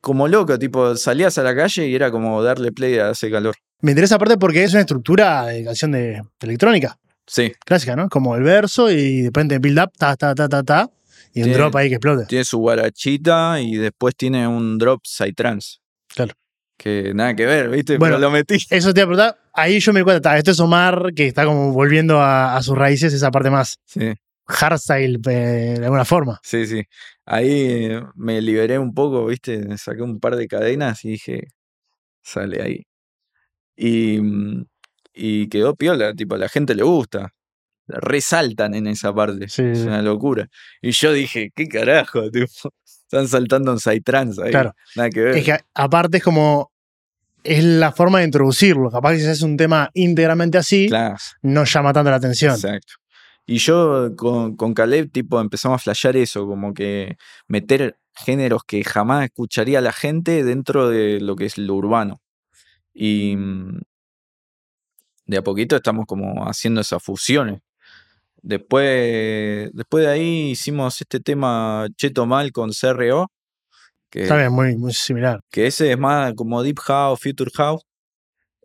Speaker 1: Como loco, tipo, salías a la calle y era como darle play a hace calor.
Speaker 2: Me interesa aparte porque es una estructura de canción de, de electrónica,
Speaker 1: Sí,
Speaker 2: clásica, ¿no? Como el verso y de repente build up, ta, ta, ta, ta, ta, y un
Speaker 1: Tiene-
Speaker 2: drop ahí que explote.
Speaker 1: tiene su guarachita y después tiene un drop psytrance.
Speaker 2: Claro.
Speaker 1: Que nada que ver, ¿viste?
Speaker 2: Bueno,
Speaker 1: Pero lo metí.
Speaker 2: Eso te iba a preguntar, ahí yo me di cuenta, ta, esto es Omar que está como volviendo a, a sus raíces, esa parte más
Speaker 1: Sí.
Speaker 2: hardstyle eh, de alguna forma.
Speaker 1: Sí, sí. Ahí eh, me liberé un poco, ¿viste? Saqué un par de cadenas y dije, sale ahí. Y, mm, y quedó piola, tipo, a la gente le gusta. Resaltan en esa parte.
Speaker 2: Sí,
Speaker 1: es
Speaker 2: sí.
Speaker 1: una locura. Y yo dije, ¿qué carajo? Tipo, están saltando en Psytrance ahí.
Speaker 2: Claro.
Speaker 1: Nada que ver.
Speaker 2: Es que aparte es como, es la forma de introducirlo. Capaz que si haces un tema íntegramente así,
Speaker 1: Claro.
Speaker 2: no llama tanto la atención.
Speaker 1: Exacto. Y yo con, con Caleb, tipo, empezamos a flashear eso, como que meter géneros que jamás escucharía la gente dentro de lo que es lo urbano. Y mm, de a poquito estamos como haciendo esas fusiones. Después, después de ahí hicimos este tema Cheto Mal con CRO, que,
Speaker 2: Está bien, muy, muy similar.
Speaker 1: que ese es más como Deep House, Future House.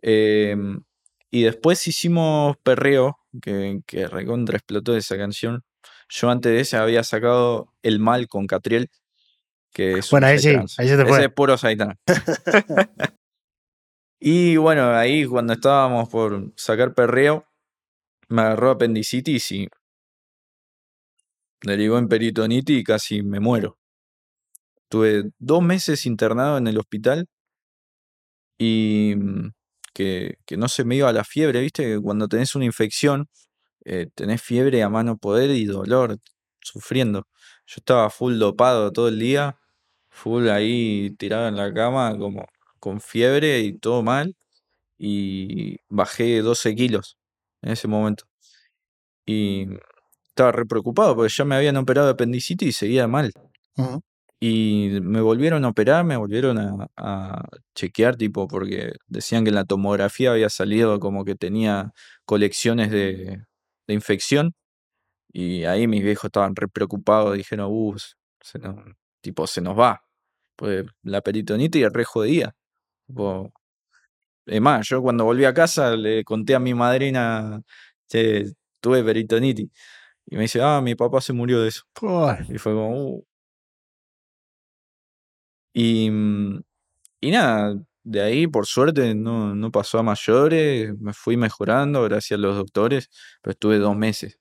Speaker 1: Em, y después hicimos Perreo, que, que recontra explotó esa canción. Yo antes de ese había sacado El Mal con Catriel, que es
Speaker 2: Bueno, ahí sí, ahí se te
Speaker 1: Ese
Speaker 2: fue.
Speaker 1: es puro y bueno, ahí cuando estábamos por sacar Perreo, me agarró apendicitis y derivó en peritonitis y casi me muero. Tuve dos meses internado en el hospital y mm, que, que no se me iba la fiebre, ¿viste? Que cuando tenés una infección, eh, tenés fiebre a mano poder y dolor, sufriendo. Yo estaba full dopado todo el día, full ahí tirado en la cama, como con fiebre y todo mal, y bajé 12 kilos en ese momento. Y estaba re preocupado porque ya me habían operado de apendicitis y seguía mal. Y me volvieron a operar, me volvieron a, a chequear, tipo, porque decían que en la tomografía había salido como que tenía colecciones de, de infección. Y ahí mis viejos estaban re preocupados, dijeron, uh, se nos, tipo, se nos va. Pues la peritonitis es re jodida. Tipo, es más, yo cuando volví a casa le conté a mi madrina, che, tuve peritonitis. Y me dice, ah, mi papá se murió de eso. Y fue como, "Uh". Y, y nada, de ahí por suerte no, no pasó a mayores, me fui mejorando gracias a los doctores, pero estuve dos meses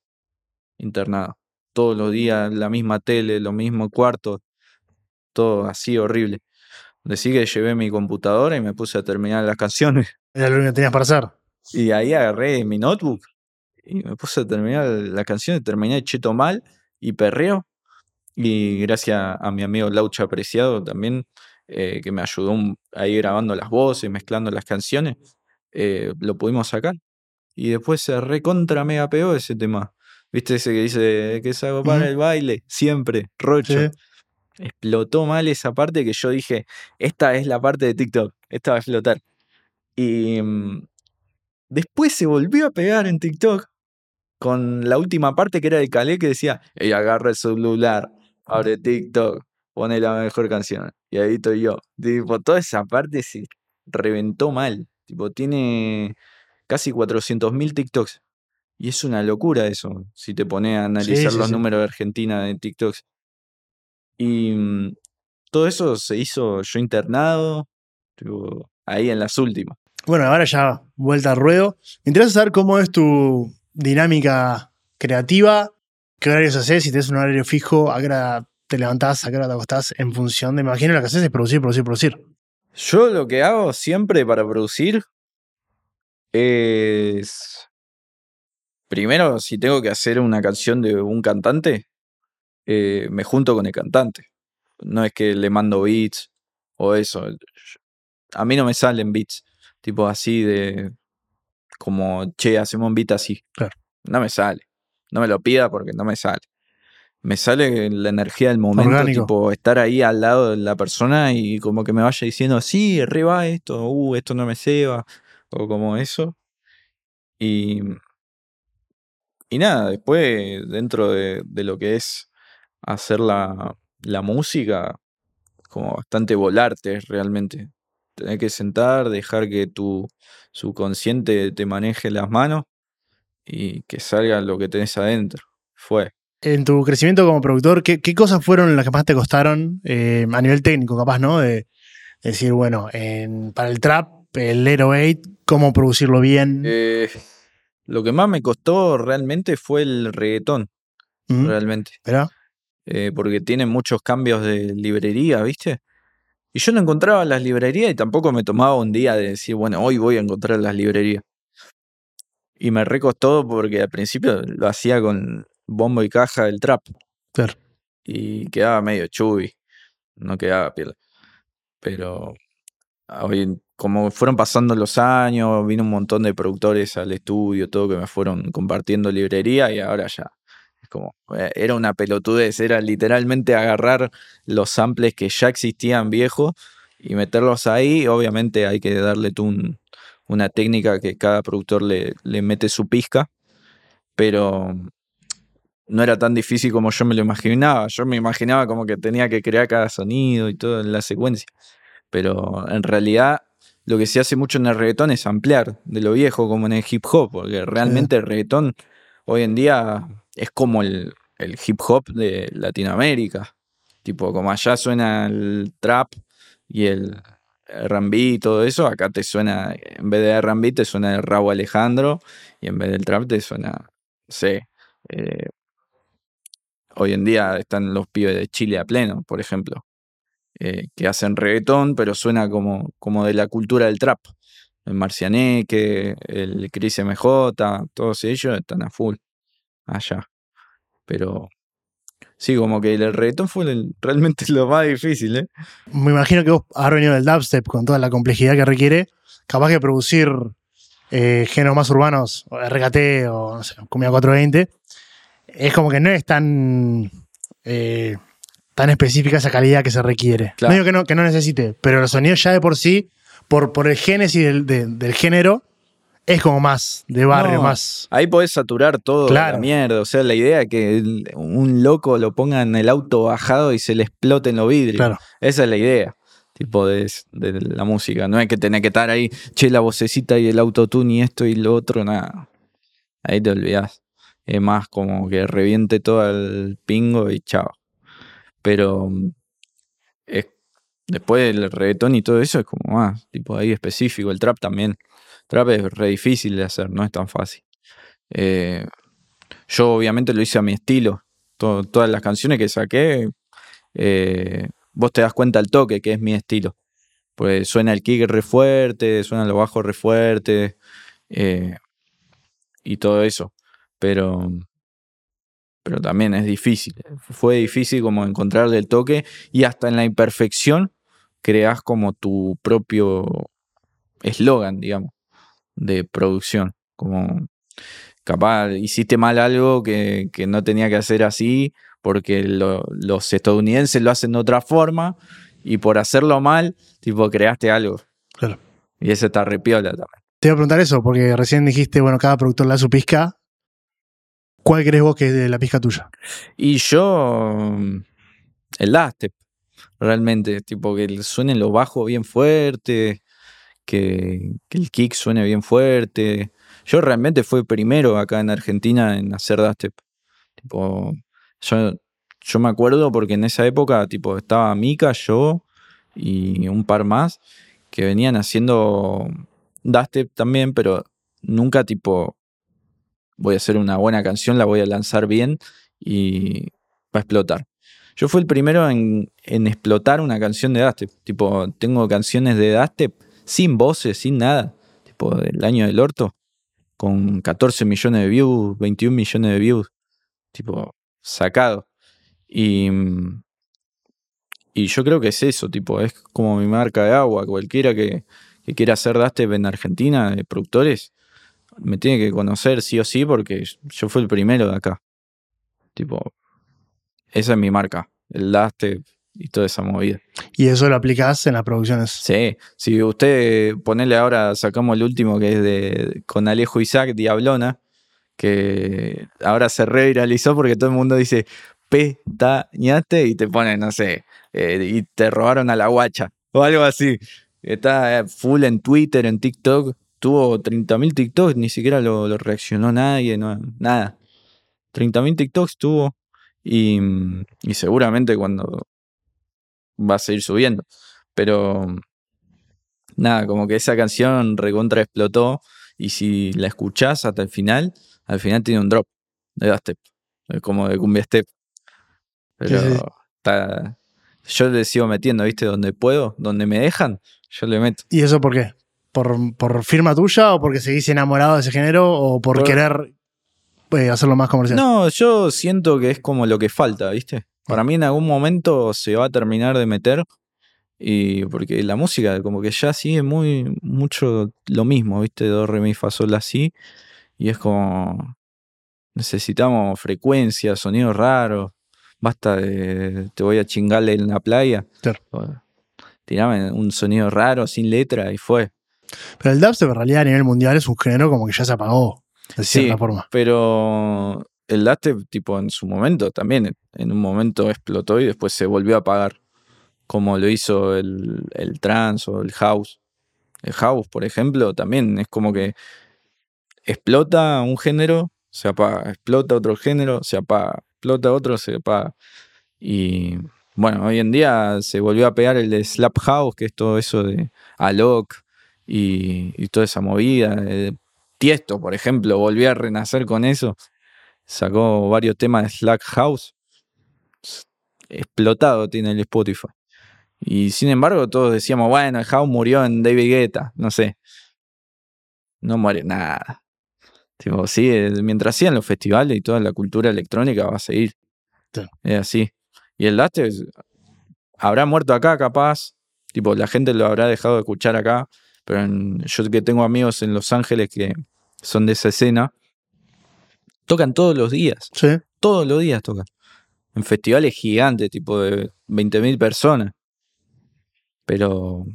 Speaker 1: internado. Todos los días, la misma tele, lo mismo cuarto, todo así horrible. Decí que llevé mi computadora y me puse a terminar las canciones.
Speaker 2: Era lo único que tenías para hacer.
Speaker 1: Y ahí agarré mi notebook y me puse a terminar la canción y terminé cheto mal y perreo. Y gracias a mi amigo Laucha Apreciado también, eh, que me ayudó ahí grabando las voces, mezclando las canciones, eh, lo pudimos sacar. Y después se recontra mega pegó ese tema. ¿Viste ese que dice que es algo para el baile? Siempre, rocho.
Speaker 2: Sí.
Speaker 1: Explotó mal esa parte que yo dije, esta es la parte de TikTok, esta va a explotar. Y mm, después se volvió a pegar en TikTok con la última parte que era de Calé que decía, ella agarra el celular, abre TikTok, pone la mejor canción. Y ahí estoy yo. Tipo, toda esa parte se reventó mal. Tipo, tiene casi 400.000 TikToks. Y es una locura eso, si te pones a analizar
Speaker 2: sí,
Speaker 1: los
Speaker 2: sí.
Speaker 1: números de Argentina de TikToks. Y mm, todo eso se hizo yo internado, tipo, ahí en las últimas.
Speaker 2: Bueno, ahora ya vuelta al ruedo. Me interesa saber cómo es tu dinámica creativa, qué horarios haces, si tenés un horario fijo, a qué hora te levantás, a qué hora te acostás, en función de, me imagino, lo que haces es producir, producir, producir.
Speaker 1: Yo lo que hago siempre para producir es. Primero, si tengo que hacer una canción de un cantante, eh, me junto con el cantante. No es que le mando beats o eso. A mí no me salen beats, tipo así de. Como, che, hacemos un beat así.
Speaker 2: Claro.
Speaker 1: No me sale. No me lo pida porque no me sale. Me sale la energía del momento,
Speaker 2: Orgánico.
Speaker 1: tipo estar ahí al lado de la persona y como que me vaya diciendo, sí, arriba esto, uh, esto no me ceba, o como eso. Y, y nada, después dentro de, de lo que es hacer la, la música, como bastante volarte realmente. Tener que sentar, dejar que tu subconsciente te maneje las manos y que salga lo que tenés adentro. Fue.
Speaker 2: En tu crecimiento como productor, ¿qué, qué cosas fueron las que más te costaron eh, a nivel técnico, capaz, ¿no? De decir, bueno, en- para el trap, el 808, cómo producirlo bien.
Speaker 1: Eh, lo que más me costó realmente fue el reggaetón,
Speaker 2: ¿Mm?
Speaker 1: realmente.
Speaker 2: ¿Verdad?
Speaker 1: Eh, porque tiene muchos cambios de librería, ¿viste? Y yo no encontraba las librerías y tampoco me tomaba un día de decir, bueno, hoy voy a encontrar las librerías. Y me recostó porque al principio lo hacía con bombo y caja del trap
Speaker 2: Claro.
Speaker 1: y quedaba medio chubby, no quedaba piel. Pero ah, hoy, como fueron pasando los años, vino un montón de productores al estudio, todo que me fueron compartiendo librería y ahora ya. Como, eh, era una pelotudez, era literalmente agarrar los samples que ya existían viejos y meterlos ahí. Obviamente hay que darle tú un- una técnica que cada productor le, le mete su pizca, pero no era tan difícil como yo me lo imaginaba. Yo me imaginaba como que tenía que crear cada sonido y todo en la secuencia. Pero en realidad lo que se hace mucho en el reggaetón es ampliar de lo viejo como en el hip hop, porque realmente el reggaetón hoy en día es como el, el hip hop de Latinoamérica. Tipo, como allá suena el trap y el R&B y todo eso, acá te suena, en vez de R&B te suena el Rabo Alejandro y en vez del trap te suena, eh, hoy en día están los pibes de Chile a pleno, por ejemplo, eh, que hacen reggaetón, pero suena como, como de la cultura del trap. El Marcianeque, el Chris MJ, todos ellos están a full allá. Pero sí, como que el reggaetón fue el- realmente lo más difícil, ¿eh?
Speaker 2: Me imagino que vos has venido del dubstep con toda la complejidad que requiere. Capaz que producir eh, géneros más urbanos, o RKT o no sé, Cumbia 420, es como que no es tan, eh, tan específica esa calidad que se requiere.
Speaker 1: Claro.
Speaker 2: No digo que no, que no necesite, pero los sonidos ya de por sí, por, por el génesis del, de- del género, es como más de barrio,
Speaker 1: No,
Speaker 2: más.
Speaker 1: Ahí podés saturar todo
Speaker 2: Claro.
Speaker 1: la mierda. O sea, la idea es que un loco lo ponga en el auto bajado y se le exploten los vidrios.
Speaker 2: Claro.
Speaker 1: Esa es la idea. Tipo de, de la música. No es que tenés que estar ahí, che, la vocecita y el autotune y esto y lo otro, nada. Ahí te olvidás. es más como que reviente todo el pingo y chao. Pero es, después el reggaetón y todo eso es como más, tipo ahí específico. El trap también. Trap es re difícil de hacer, no es tan fácil. Eh, yo obviamente lo hice a mi estilo. todas las canciones que saqué, eh, vos te das cuenta al toque que es mi estilo. Pues suena el kick re fuerte, suena lo bajo re fuerte eh, y todo eso. Pero, pero también es difícil. Fue difícil como encontrarle el toque y hasta en la imperfección creas como tu propio eslogan, digamos, de producción. Como capaz hiciste mal algo que, no tenía que hacer así porque los estadounidenses lo hacen de otra forma y por hacerlo mal, tipo, creaste algo.
Speaker 2: Claro.
Speaker 1: Y ese está repiola también.
Speaker 2: Te iba a preguntar eso, porque recién dijiste, bueno, cada productor le da su pizca. ¿Cuál crees vos que es de la pizca tuya?
Speaker 1: Y yo, el dubstep, realmente, tipo, que suene lo bajo bien fuerte, que, el kick suene bien fuerte, yo realmente fui primero acá en Argentina en hacer dubstep. Tipo, yo, me acuerdo porque en esa época, tipo, estaba Mika, yo y un par más que venían haciendo dubstep también, pero nunca tipo voy a hacer una buena canción, la voy a lanzar bien y va a explotar. Yo fui el primero en, en explotar una canción de dubstep. Tipo, tengo canciones de dubstep sin voces, sin nada. Tipo, del año del orto con 14 millones de views, 21 millones de views, tipo, sacado. Y, y yo creo que es eso, tipo, es como mi marca de agua. Cualquiera que, quiera hacer Dastep en Argentina, de productores, me tiene que conocer sí o sí porque yo fui el primero de acá. Tipo, esa es mi marca, el Dastep y toda esa movida.
Speaker 2: ¿Y eso lo aplicás en las producciones?
Speaker 1: Sí, si usted ponele ahora, sacamos el último que es de con Alejo Isaac, Diablona, que ahora se reviralizó porque todo el mundo dice pestañaste y te pone, no sé, eh, y te robaron a la guacha o algo así. Está full en Twitter, en TikTok. Tuvo 30.000 TikToks, ni siquiera lo, reaccionó nadie, no, nada. 30.000 TikToks tuvo y, y seguramente cuando va a seguir subiendo. Pero nada, como que esa canción recontra explotó y si la escuchás hasta el final, al final tiene un drop de step, como de cumbia step. Pero Está, yo le sigo metiendo, ¿viste? Donde puedo, donde me dejan, yo le meto.
Speaker 2: ¿Y eso por qué? ¿Por, por firma tuya o porque seguís enamorado de ese género o por, querer eh, hacerlo más comercial?
Speaker 1: No, yo siento que es como lo que falta, ¿viste? Para mí en algún momento se va a terminar de meter y porque la música como que ya sigue muy mucho lo mismo, ¿viste? Do, re, mi, fa, sol, así. Y es como necesitamos frecuencia, sonidos raros. Basta de te voy a chingarle en la playa. Claro. Tirame un sonido raro, sin letra, y fue.
Speaker 2: Pero el dubstep en realidad a nivel mundial es un género como que ya se apagó, de cierta forma.
Speaker 1: Pero el dubstep, tipo, en su momento también, en un momento explotó y después se volvió a apagar, como lo hizo el, el trance o el house. El house, por ejemplo, también es como que explota un género, se apaga, explota otro género, se apaga, explota otro, se apaga. Y bueno, hoy en día se volvió a pegar el de Slap House, que es todo eso de Alok y, y toda esa movida. Tiesto, por ejemplo, volvió a renacer con eso sacó varios temas de Slack House. Explotado tiene el Spotify. Y sin embargo, todos decíamos, bueno, el House murió en David Guetta, no sé. No muere nada. Tipo, sí, mientras sigan los festivales y toda la cultura electrónica va a seguir. Es así. Y el Laste habrá muerto acá, capaz. Tipo, la gente lo habrá dejado de escuchar acá. Pero yo que tengo amigos en Los Ángeles que son de esa escena, Tocan todos los días.
Speaker 2: Sí.
Speaker 1: Todos los días tocan. En festivales gigantes, tipo de 20.000 personas. Pero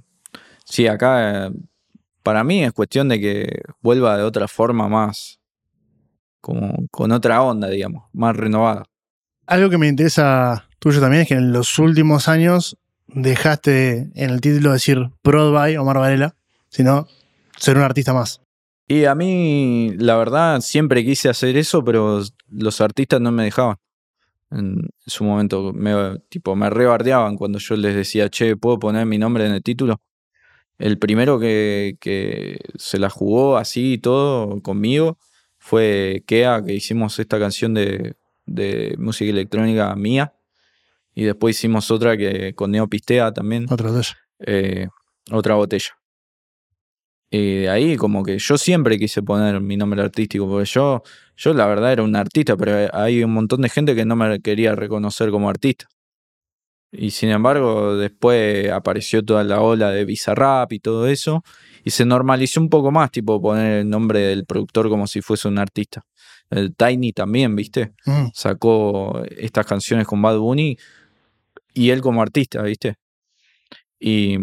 Speaker 1: sí, acá para mí es cuestión de que vuelva de otra forma más, como con otra onda, digamos, más renovada.
Speaker 2: Algo que me interesa tuyo también es que en los últimos años dejaste en el título decir Broadway o Varela, sino ser un artista más.
Speaker 1: Y a mí, la verdad, siempre quise hacer eso, pero los artistas no me dejaban. En su momento, me, tipo, me rebardeaban cuando yo les decía, che, ¿puedo poner mi nombre en el título? El primero que, que se la jugó así y todo conmigo fue Kea, que hicimos esta canción de, de música electrónica mía. Y después hicimos otra que con Neo Pistea también.
Speaker 2: Otra botella.
Speaker 1: Eh, otra botella. Y de ahí como que yo siempre quise poner mi nombre artístico, porque yo, yo la verdad era un artista, pero hay un montón de gente que no me quería reconocer como artista. Y sin embargo, después apareció toda la ola de Bizarrap y todo eso, y se normalizó un poco más, tipo poner el nombre del productor como si fuese un artista. El Tiny también, ¿viste?
Speaker 2: Mm.
Speaker 1: Sacó estas canciones con Bad Bunny y él como artista, ¿viste? Y,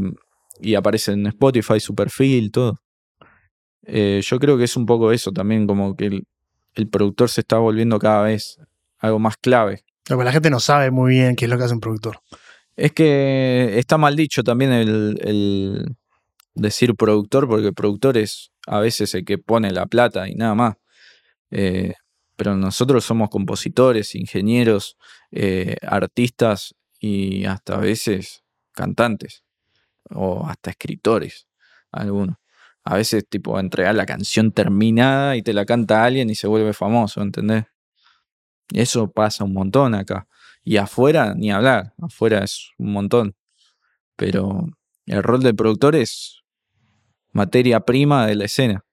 Speaker 1: y aparece en Spotify su perfil, todo. Eh, yo creo que es un poco eso también, como que el, el productor se está volviendo cada vez algo más clave.
Speaker 2: Pero la gente no sabe muy bien qué es lo que hace un productor.
Speaker 1: Es que está mal dicho también el, el decir productor, porque el productor es a veces el que pone la plata y nada más. Eh, pero nosotros somos compositores, ingenieros, eh, artistas y hasta a veces cantantes o hasta escritores, algunos. A veces, tipo, entregar la canción terminada y te la canta alguien y se vuelve famoso, ¿entendés? Eso pasa un montón acá. Y afuera, ni hablar, afuera es un montón. Pero el rol del productor es materia prima de la escena.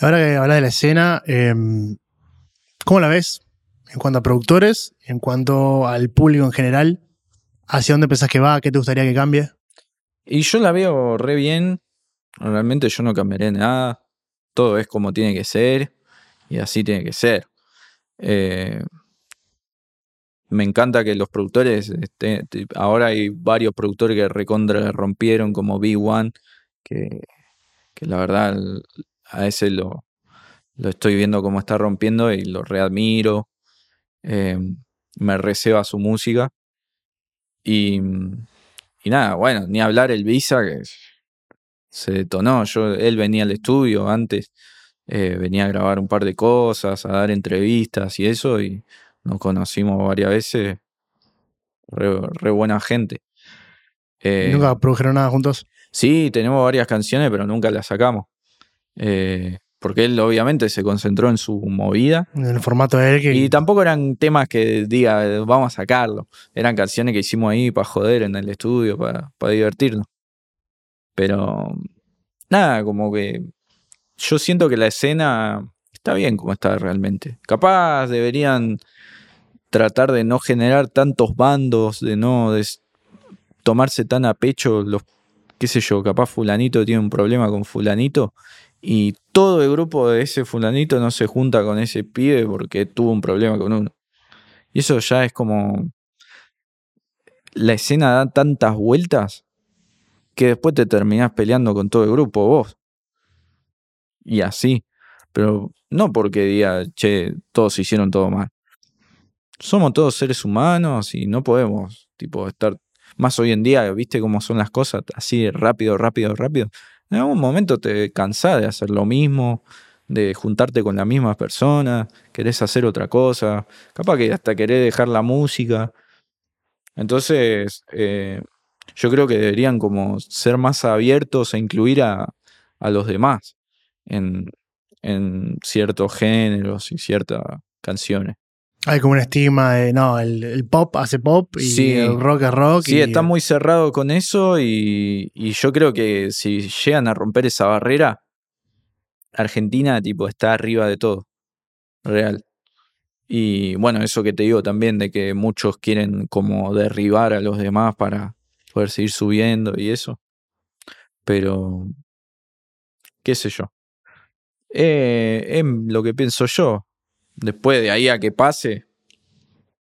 Speaker 2: Ahora que hablas de la escena, eh, ¿cómo la ves? En cuanto a productores, en cuanto al público en general, ¿hacia dónde pensás que va? ¿Qué te gustaría que cambie?
Speaker 1: Y yo la veo re bien. Realmente yo no cambiaré nada. Todo es como tiene que ser. Y así tiene que ser. Eh, me encanta que los productores, este, ahora hay varios productores que recontra rompieron, como B1, que, que la verdad a ese lo, lo estoy viendo como está rompiendo y lo readmiro. Eh, me receba su música. Y, y nada, bueno, ni hablar el Visa, que se detonó. Yo, él venía al estudio antes, eh, venía a grabar un par de cosas, a dar entrevistas y eso, y nos conocimos varias veces. Re, re buena gente. Eh,
Speaker 2: ¿Nunca produjeron nada juntos?
Speaker 1: Sí, tenemos varias canciones, pero nunca las sacamos. Eh, porque él obviamente se concentró en su movida.
Speaker 2: En el formato de él que...
Speaker 1: Y tampoco eran temas que diga, vamos a sacarlo. Eran canciones que hicimos ahí para joder en el estudio, para, para divertirnos. Pero nada, como que yo siento que la escena está bien como está realmente. Capaz deberían tratar de no generar tantos bandos, de no des- tomarse tan a pecho los, qué sé yo, capaz fulanito tiene un problema con fulanito y todo el grupo de ese fulanito no se junta con ese pibe porque tuvo un problema con uno. Y eso ya es como... La escena da tantas vueltas que después te terminás peleando con todo el grupo vos. Y así. Pero no porque diga, che, todos hicieron todo mal. Somos todos seres humanos y no podemos, tipo, estar más hoy en día, viste cómo son las cosas, así rápido, rápido, rápido. En algún momento te cansás de hacer lo mismo, de juntarte con las mismas personas, querés hacer otra cosa, capaz que hasta querés dejar la música. Entonces, eh, yo creo que deberían como ser más abiertos a incluir a, a los demás en, en ciertos géneros y ciertas canciones.
Speaker 2: Hay como un estigma de, no, el, el pop hace pop y
Speaker 1: Sí.
Speaker 2: el rock es rock.
Speaker 1: Sí,
Speaker 2: y-
Speaker 1: está muy cerrado con eso y, y yo creo que si llegan a romper esa barrera, Argentina tipo está arriba de todo, real. Y bueno, eso que te digo también de que muchos quieren como derribar a los demás para poder seguir subiendo y eso. Pero, qué sé yo. Eh, es lo que pienso yo. Después de ahí a que pase,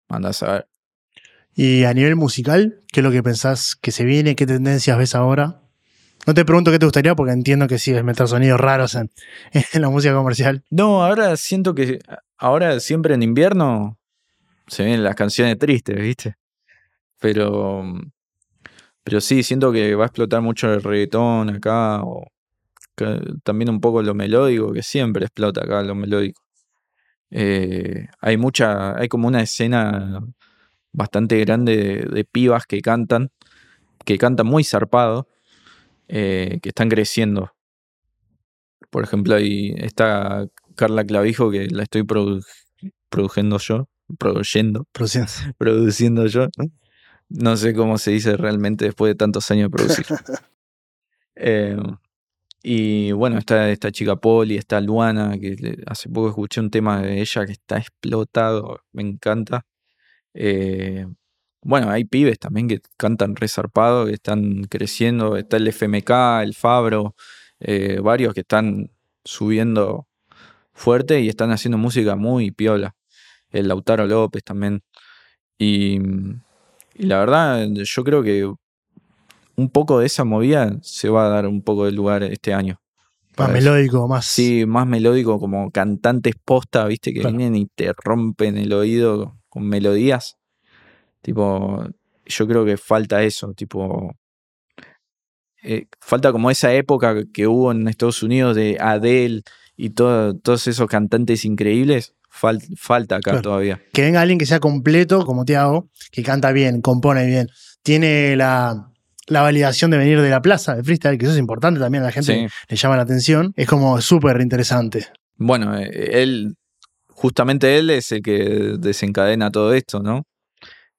Speaker 1: mandas a ver.
Speaker 2: Y a nivel musical, ¿qué es lo que pensás que se viene? ¿Qué tendencias ves ahora? No te pregunto qué te gustaría porque entiendo que sí, es meter sonidos raros en, en la música comercial.
Speaker 1: No, ahora siento que ahora siempre en invierno se ven las canciones tristes, ¿viste? Pero pero sí, siento que va a explotar mucho el reggaetón acá o también un poco lo melódico, que siempre explota acá lo melódico. Eh, hay mucha, hay como una escena bastante grande de, pibas que cantan, que cantan muy zarpado, eh, que están creciendo. Por ejemplo, ahí está Carla Clavijo, que la estoy produciendo yo, produciendo, produciendo yo. No sé cómo se dice realmente después de tantos años de producir. Eh, y bueno, está esta chica Poli, está Luana, que hace poco escuché un tema de ella que está explotado, me encanta. Eh, bueno, hay pibes también que cantan resarpado, que están creciendo. Está el FMK, el Fabro, eh, varios que están subiendo fuerte y están haciendo música muy piola. El Lautaro López también. Y, y la verdad, yo creo que un poco de esa movida se va a dar un poco de lugar este año.
Speaker 2: Más melódico, más.
Speaker 1: Sí, más melódico, como cantantes posta, viste, que vienen y te rompen el oído con melodías. Tipo, yo creo que falta eso, tipo. Eh, falta como esa época que hubo en Estados Unidos de Adele y todos esos cantantes increíbles. falta acá todavía.
Speaker 2: Que venga alguien que sea completo, como Tiago, que canta bien, compone bien, tiene la, la validación de venir de la plaza de freestyle, que eso es importante también, a la gente le llama la atención, es como súper interesante.
Speaker 1: Bueno, eh, él, justamente él es el que desencadena todo esto, ¿no?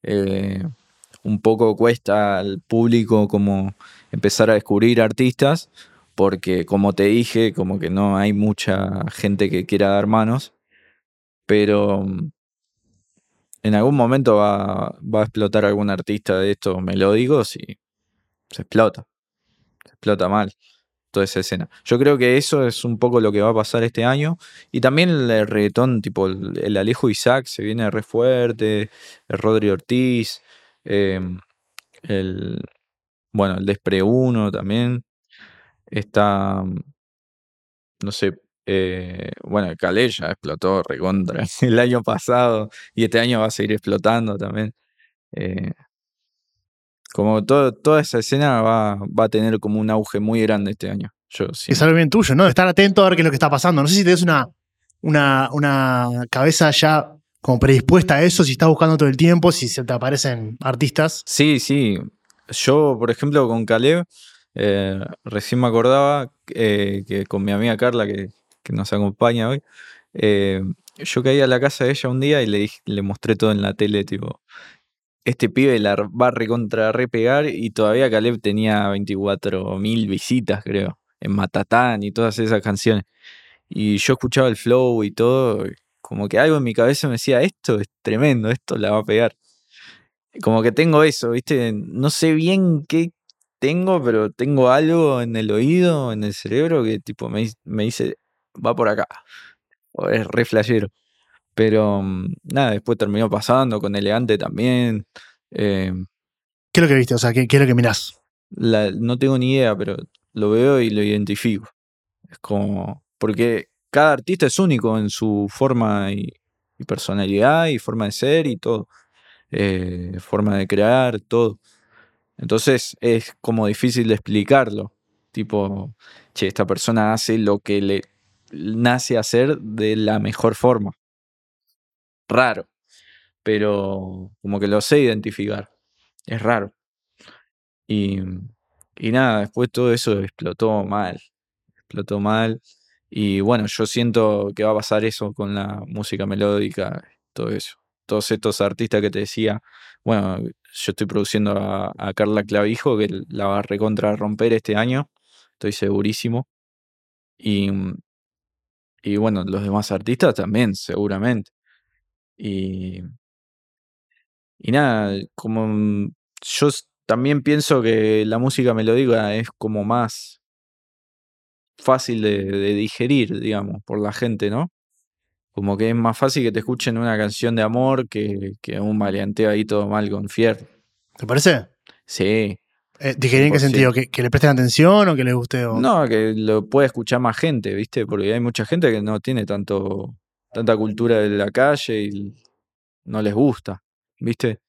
Speaker 1: Eh, un poco cuesta al público como empezar a descubrir artistas, porque como te dije, como que no hay mucha gente que quiera dar manos, pero mm, en algún momento va, va a explotar algún artista de estos melódicos y se explota. Se explota mal toda esa escena. Yo creo que eso es un poco lo que va a pasar este año. Y también el reggaetón, tipo el, Alejo Isaac se viene re fuerte, el Rodri Ortiz, em, el, bueno, el Despre 1 también. Está, no sé, eh, bueno, el Calé ya explotó recontra el año pasado y este año va a seguir explotando también. Eh, como toda esa escena va, a tener como un auge muy grande este año. Yo,
Speaker 2: Es algo bien tuyo, ¿no? Estar atento a ver qué es lo que está pasando. No sé si tienes una, una, una cabeza ya como predispuesta a eso, si estás buscando todo el tiempo, si se te aparecen artistas.
Speaker 1: Sí, sí. Yo, por ejemplo, con Caleb, eh, recién me acordaba eh, que con mi amiga Carla, que, nos acompaña hoy, eh, yo caí a la casa de ella un día y le, le mostré todo en la tele, tipo, este pibe la va a recontra repegar y todavía Caleb tenía 24.000 visitas, creo, en Matatán y todas esas canciones. Y yo escuchaba el flow y todo, como que algo en mi cabeza me decía, esto es tremendo, esto la va a pegar. Como que tengo eso, ¿viste? No sé bien qué tengo, pero tengo algo en el oído, en el cerebro, que tipo me, me dice, va por acá. O es re flashero. Pero mm, nada, después terminó pasando con Elegante también. Em,
Speaker 2: ¿Qué es lo que viste? O sea, ¿qué, es lo que mirás?
Speaker 1: no tengo ni idea, pero lo veo y lo identifico. Es como. Porque cada artista es único en su forma y, personalidad y forma de ser y todo. Eh, forma de crear, todo. Entonces es como difícil de explicarlo. Tipo, che, esta persona hace lo que le nace hacer de la mejor forma raro, pero como que lo sé identificar. Es raro. Y, y nada, después todo eso explotó mal. Explotó mal. Y bueno, yo siento que va a pasar eso con la música melódica, todo eso. Todos estos artistas que te decía, bueno, yo estoy produciendo a, a Carla Clavijo, que la va a recontra romper este año, estoy segurísimo. Y, y bueno, los demás artistas también, seguramente. Y, y nada, como mm, yo también pienso que la música melódica es como más fácil de, digerir, digamos, por la gente, ¿no? Como que es más fácil que te escuchen una canción de amor que, que un maleanteo ahí todo mal con fierro.
Speaker 2: ¿Te parece?
Speaker 1: Sí.
Speaker 2: Eh, ¿Digerir en qué sentido? ¿Que, le presten atención o que le guste?
Speaker 1: No, que lo pueda escuchar más gente, ¿viste? Porque hay mucha gente que no tiene tanto tanta cultura de la calle y no les gusta, ¿viste?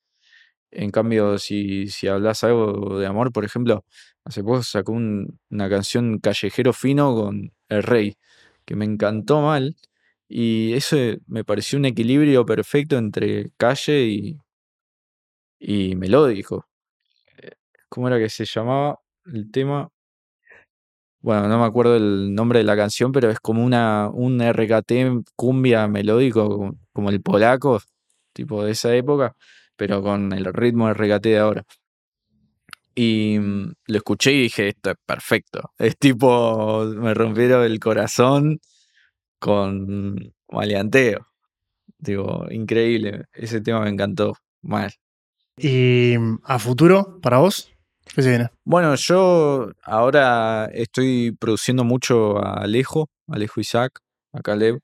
Speaker 1: En cambio, si, si hablas algo de amor, por ejemplo, Hace poco sacó un- una canción Callejero Fino con El Rey, que me encantó mal. Y eso me pareció un equilibrio perfecto entre calle y, y melódico. Eh, ¿Cómo era que se llamaba el tema? Bueno, no me acuerdo el nombre de la canción, pero es como una, un RKT cumbia melódico, como- el polaco, tipo de esa época, pero con el ritmo RKT de ahora. Y mm, lo escuché y dije, esto es perfecto. Es tipo, me rompieron el corazón con maleanteo. Digo, increíble. Ese tema me encantó. Mal.
Speaker 2: ¿Y mm, a futuro, para vos? ¿Qué se viene?
Speaker 1: Bueno, yo ahora estoy produciendo mucho a Alejo, Alejo Isaac, a Caleb.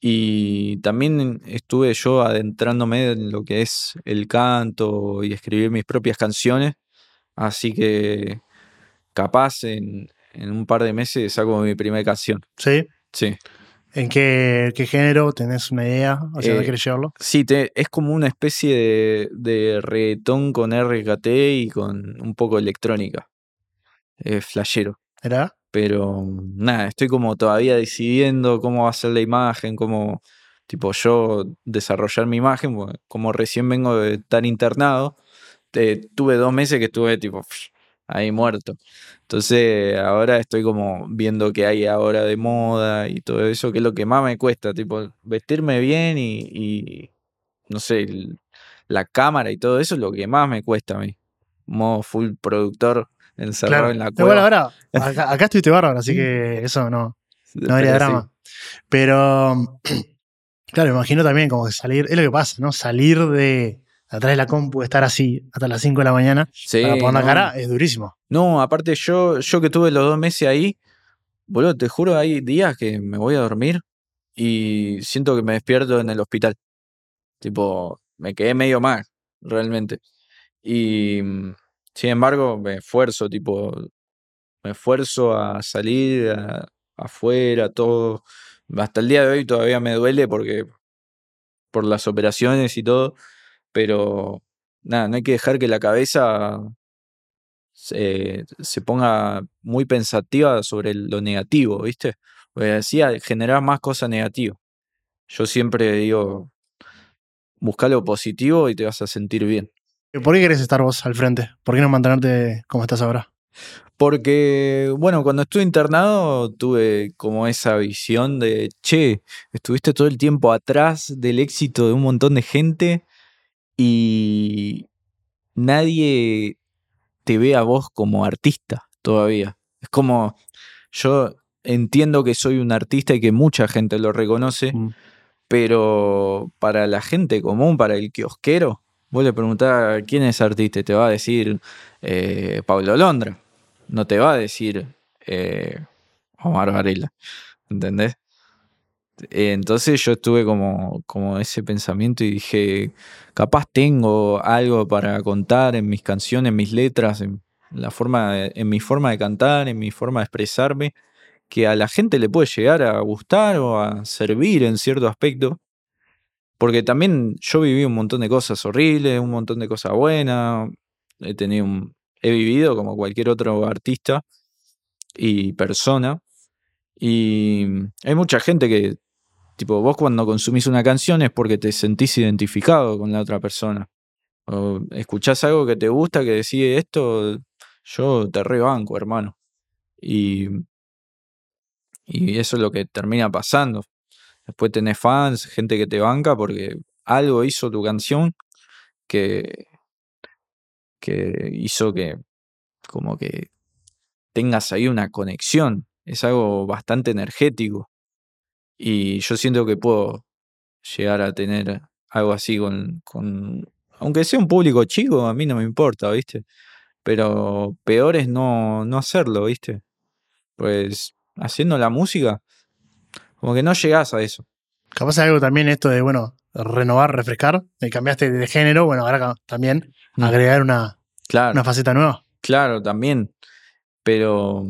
Speaker 1: Y también estuve yo adentrándome en lo que es el canto y escribir mis propias canciones. Así que capaz en, en un par de meses saco mi primera canción.
Speaker 2: ¿Sí?
Speaker 1: Sí.
Speaker 2: ¿En qué, qué género tenés una idea hacia
Speaker 1: Eh,
Speaker 2: dónde querés llevarlo?
Speaker 1: Sí, te- es como una especie de, de reggaetón con RKT y con un poco de electrónica. Es flashero.
Speaker 2: ¿Era?
Speaker 1: Pero nada, estoy como todavía decidiendo cómo va a ser la imagen, cómo, tipo, yo desarrollar mi imagen, como recién vengo de estar internado, te- tuve dos meses que estuve, tipo, ahí muerto. Entonces, ahora estoy como viendo qué hay ahora de moda y todo eso, que es lo que más me cuesta, tipo, vestirme bien y, y, no sé, el- la cámara y todo eso es lo que más me cuesta a mí. Modo full productor encerrado
Speaker 2: Claro.
Speaker 1: en la
Speaker 2: Igual
Speaker 1: cueva.
Speaker 2: ahora, acá, acá estuviste bárbaro, así que eso no, no
Speaker 1: sí.
Speaker 2: drama. Pero, claro, me imagino también como que salir, es lo que pasa, ¿no? Salir de atrás de la compu, estar así hasta las 5 de la mañana
Speaker 1: Sí,
Speaker 2: para poner la
Speaker 1: no.
Speaker 2: cara es durísimo.
Speaker 1: No, aparte yo, yo que tuve los dos meses ahí, boludo, te juro, hay días que me voy a dormir y siento que me despierto en el hospital. Tipo, me quedé medio mal, realmente. Y mm, sin embargo, me esfuerzo, tipo, me esfuerzo a salir a- afuera, todo. Hasta el día de hoy todavía me duele porque por las operaciones y todo, pero nada, no hay que dejar que la cabeza se, se ponga muy pensativa sobre lo negativo, ¿viste? Porque decía, generar más cosas negativas. Yo siempre digo, busca lo positivo y te vas a sentir bien.
Speaker 2: ¿Por qué querés estar vos al frente? ¿Por qué no mantenerte como estás ahora?
Speaker 1: Porque, bueno, cuando estuve internado tuve como esa visión de, che, estuviste todo el tiempo atrás del éxito de un montón de gente y nadie te ve a vos como artista todavía. Es como, yo entiendo que soy un artista y que mucha gente lo reconoce,
Speaker 2: Mm.
Speaker 1: pero para la gente común, para el kiosquero, vos le preguntás quién es artista y te va a decir eh, Pablo Londra, no te va a decir eh, Omar Varela, ¿entendés? Eh, Entonces yo estuve como, como ese pensamiento y dije, capaz tengo algo para contar en mis canciones, en mis letras, en, la forma en mi forma de cantar, en mi forma de expresarme, que a la gente le puede llegar a gustar o a servir en cierto aspecto. Porque también yo viví un montón de cosas horribles, un montón de cosas buenas. He tenido he vivido como cualquier otro artista y persona. Y hay mucha gente que, tipo, vos cuando consumís una canción es porque te sentís identificado con la otra persona. O escuchás algo que te gusta, que decide esto, yo te rebanco, hermano. Y, y eso es lo que termina pasando. Después tenés fans, gente que te banca porque algo hizo tu canción que, que hizo que como que tengas ahí una conexión. Es algo bastante energético. Y yo siento que puedo llegar a tener algo así con, con aunque sea un público chico, a mí no me importa, ¿viste? Pero peor es no, no hacerlo, ¿viste? Pues haciendo la música, como que no llegás a eso.
Speaker 2: Capaz algo también esto de, bueno, renovar, refrescar. eh, cambiaste de género, bueno, ahora también
Speaker 1: Mm.
Speaker 2: agregar una,
Speaker 1: Claro.
Speaker 2: una faceta nueva.
Speaker 1: Claro, también. Pero,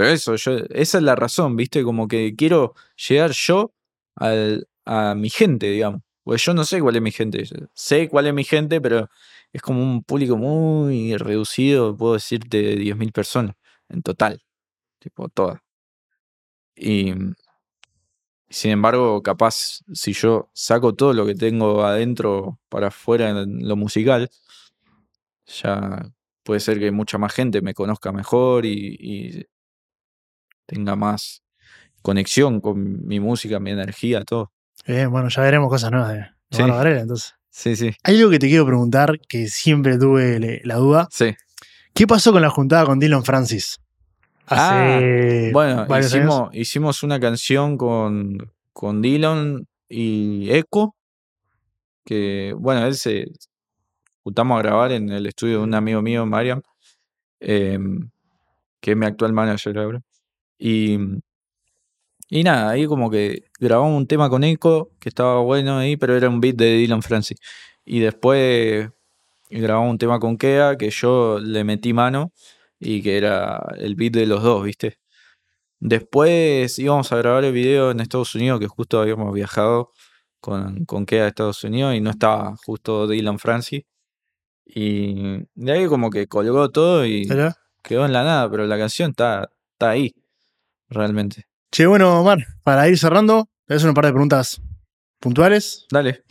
Speaker 1: pero eso, esa es la razón, ¿viste? Como que quiero llegar yo al- a mi gente, digamos. Pues yo no sé cuál es mi gente. Sé cuál es mi gente, pero es como un público muy reducido, puedo decirte, de 10.000 personas en total. Tipo, todas. Y sin embargo, capaz si yo saco todo lo que tengo adentro para afuera en lo musical, ya puede ser que mucha más gente me conozca mejor y, tenga más conexión con mi música, mi energía, todo.
Speaker 2: bueno, ya veremos cosas nuevas de sí. entonces.
Speaker 1: Sí, sí.
Speaker 2: Hay algo que te quiero preguntar que siempre tuve la duda.
Speaker 1: Sí.
Speaker 2: ¿Qué pasó con la juntada con Dylan Francis?
Speaker 1: Hace ah, bueno, hicimos, hicimos, una canción con, con Dylan y Echo. Que, bueno, él se juntamos a grabar en el estudio de un amigo mío, Mariam, em, que es mi actual manager ahora. Y, y nada, ahí como que grabamos un tema con Echo, que estaba bueno ahí, pero era un beat de Dylan Francis. Y después grabamos un tema con Kea, que yo le metí mano y que era el beat de los dos, ¿viste? Después íbamos a grabar el video en Estados Unidos, que justo habíamos viajado con, con Kea a Estados Unidos y no estaba justo Dylan Francis. Y de ahí como que colgó todo y quedó en la nada, pero la canción está, está ahí, realmente.
Speaker 2: Che, bueno, Omar, para ir cerrando, te hacer un par de preguntas puntuales.
Speaker 1: Dale.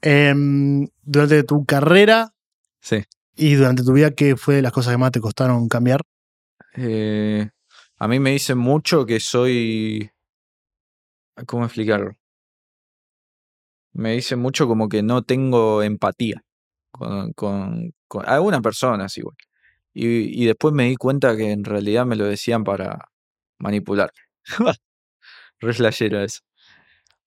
Speaker 2: Em, durante tu carrera,
Speaker 1: sí.
Speaker 2: Y durante tu vida, ¿qué fue las cosas que más te costaron cambiar?
Speaker 1: Eh, a mí me dicen mucho que soy. ¿Cómo explicarlo? Me dicen mucho como que no tengo empatía con, con, algunas personas igual. Y, y, después me di cuenta que en realidad me lo decían para manipular. Re eso.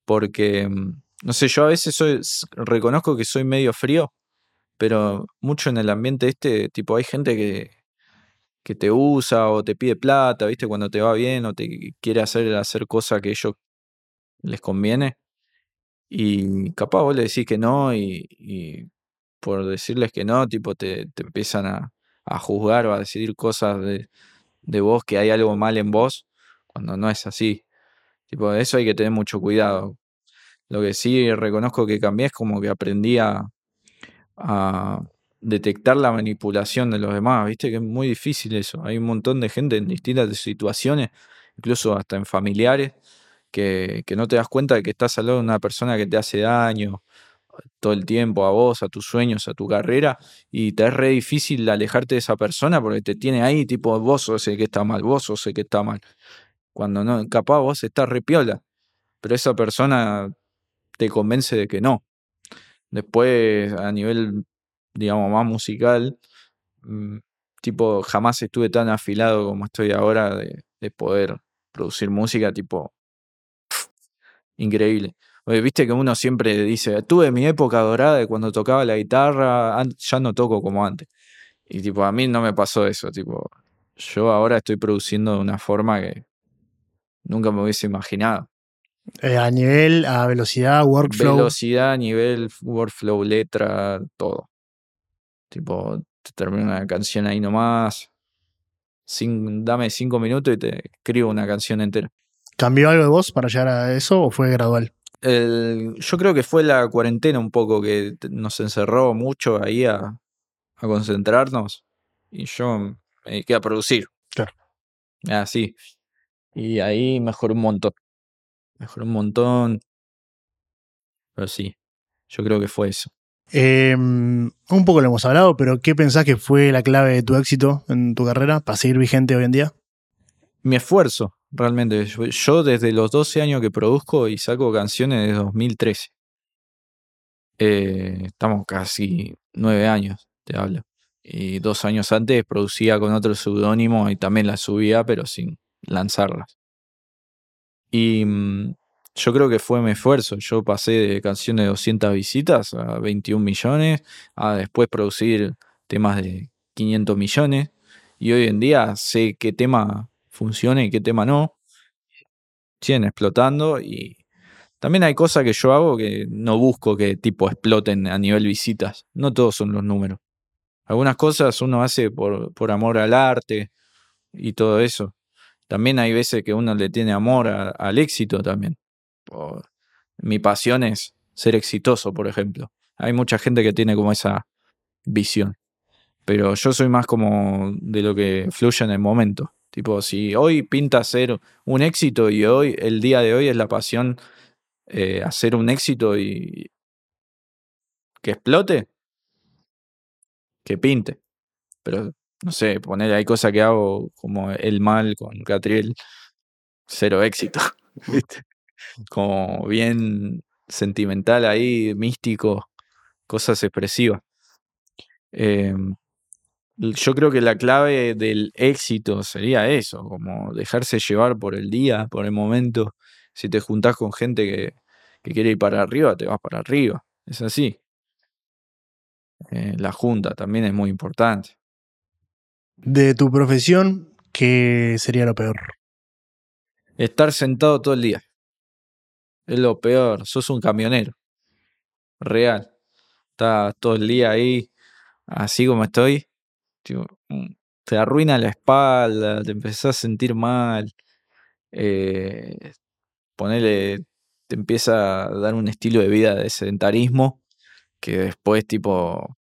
Speaker 1: Porque, mm, no sé, yo a veces soy, reconozco que soy medio frío pero mucho en el ambiente este, tipo, hay gente que, que te usa o te pide plata, ¿viste? Cuando te va bien o te quiere hacer, hacer cosas que ellos les conviene. Y capaz vos le decís que no y, por decirles que no, tipo, te, te empiezan a, a, juzgar o a decidir cosas de, de vos, que hay algo mal en vos, cuando no es así. Tipo, eso hay que tener mucho cuidado. Lo que sí reconozco que cambié es como que aprendí a, a detectar la manipulación de los demás, viste que es muy difícil eso. Hay un montón de gente en distintas situaciones, incluso hasta en familiares, que, no te das cuenta de que estás al lado de una persona que te hace daño todo el tiempo a vos, a tus sueños, a tu carrera, y te es re difícil alejarte de esa persona porque te tiene ahí, tipo, vos sos el que está mal, vos sos que está mal. Cuando no, capaz vos estás re piola, pero esa persona te convence de que no. Después, a nivel, digamos, más musical, mm, tipo, jamás estuve tan afilado como estoy ahora de, poder producir música, tipo, increíble. Viste que uno siempre dice, tuve mi época dorada de cuando tocaba la guitarra, ya no toco como antes. Y tipo, a mí no me pasó eso, tipo, yo ahora estoy produciendo de una forma que nunca me hubiese imaginado.
Speaker 2: Eh, a nivel, a velocidad, workflow.
Speaker 1: Velocidad, nivel, workflow, letra, todo. Tipo, te termino una canción ahí nomás. dame cinco minutos y te escribo una canción entera.
Speaker 2: ¿Cambió algo de vos para llegar a eso o fue gradual?
Speaker 1: Yo creo que fue la cuarentena un poco que nos encerró mucho ahí a, a concentrarnos y yo me dediqué a producir.
Speaker 2: Claro.
Speaker 1: Así. Y ahí mejoró un montón. Mejoró un montón. Pero sí, yo creo que fue eso.
Speaker 2: Em, un poco lo hemos hablado, pero ¿qué pensás que fue la clave de tu éxito en tu carrera para seguir vigente hoy en día?
Speaker 1: Mi esfuerzo, realmente. Yo, desde los 12 años que produzco y saco canciones desde 2013. Eh, estamos casi nueve años, te hablo. Y dos años antes producía con otro seudónimo y también las subía, pero sin lanzarlas. Y mm, yo creo que fue mi esfuerzo. Yo pasé de canciones de 200 visitas a 21 millones, a después producir temas de 500 millones. Y hoy en día sé qué tema funciona y qué tema no. Siguen explotando y también hay cosas que yo hago que no busco que tipo exploten a nivel visitas. No todos son los números. Algunas cosas uno hace por, por amor al arte y todo eso también hay veces que uno le tiene amor al éxito también. mi pasión es ser exitoso, por ejemplo. Hay mucha gente que tiene como esa visión. Pero yo soy más como de lo que fluye en el momento. Tipo, si hoy pinta ser un éxito y hoy, el día de hoy es la pasión eh, hacer un éxito y que explote, que pinte. Pero no sé, poner hay cosas que hago como el mal con Catriel, cero éxito, ¿viste? Como bien sentimental ahí, místico, cosas expresivas. Em, yo creo que la clave del éxito sería eso, como dejarse llevar por el día, por el momento. Si te juntás con gente que, que quiere ir para arriba, te vas para arriba. Es así. Eh, la junta también es muy importante.
Speaker 2: De tu profesión, ¿qué sería lo peor?
Speaker 1: Estar sentado todo el día. Es lo peor. Sos un camionero. Real. Estás todo el día ahí, así como estoy. Mm, te arruina la espalda, te empezás a sentir mal. Eh, ponele, te empieza a dar un estilo de vida de sedentarismo que después, tipo,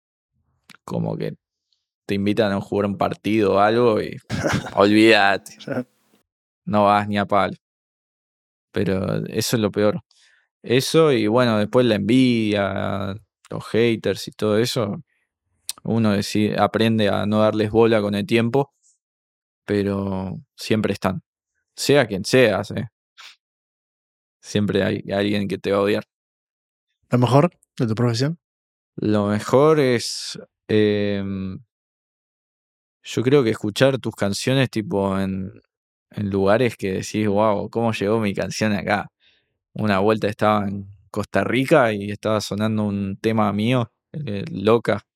Speaker 1: como que te invitan a jugar un partido o algo y olvídate. No vas ni a palo. Pero eso es lo peor. Eso y bueno, después la envidia, los haters y todo eso. Uno decide, aprende a no darles bola con el tiempo, pero siempre están. Sea quien seas, ¿eh? siempre hay alguien que te va a odiar.
Speaker 2: ¿Lo mejor de tu profesión?
Speaker 1: Lo mejor es eh, yo creo que escuchar tus canciones tipo en, en lugares que decís, wow, ¿cómo llegó mi canción acá? Una vuelta estaba en Costa Rica y estaba sonando un tema mío, Loca,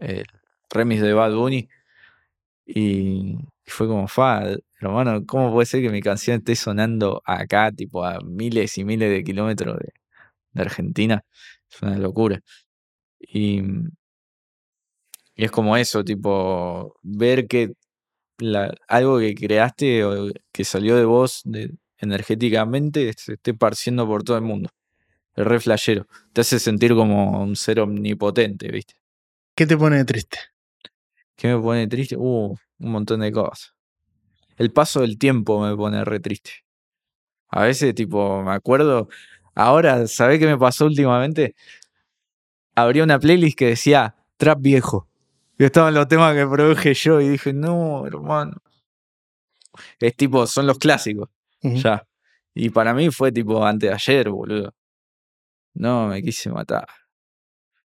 Speaker 1: el remix de Bad Bunny. Y, fue como, fa, hermano, ¿cómo puede ser que mi canción esté sonando acá, tipo a miles y miles de kilómetros de, Argentina? Es una locura. Y, es como eso, tipo, ver que algo que creaste o que salió de vos energéticamente se esté parciendo por todo el mundo. Es re flashero. Te hace sentir como un ser omnipotente, ¿viste?
Speaker 2: ¿Qué te pone triste?
Speaker 1: ¿Qué me pone triste? Uh, un montón de cosas. El paso del tiempo me pone re triste. A veces, tipo, me acuerdo. Ahora, ¿sabés qué me pasó últimamente? Abrí una playlist que decía Trap Viejo. Y estaban los temas que produje yo y dije, no, hermano. Es tipo, son los clásicos. Ya. Y para mí fue tipo antes de ayer, boludo. No, me quise matar.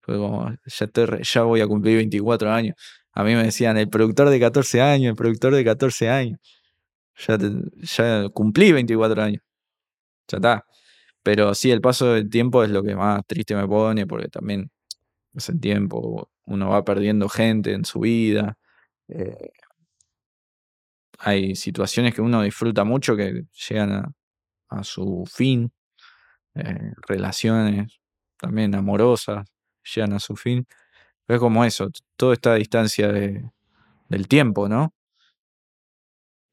Speaker 1: Fue como, ya, voy a cumplir 24 años. A mí me decían, el productor de 14 años, el productor de 14 años. Ya, ya cumplí 24 años. Ya está. Pero sí, el paso del tiempo es lo que más triste me pone, porque también es el tiempo, uno va perdiendo gente en su vida. Eh, hay situaciones que uno disfruta mucho que llegan a, su fin, eh, relaciones también amorosas llegan a su fin. es como eso, todo está a distancia de, del tiempo, ¿no?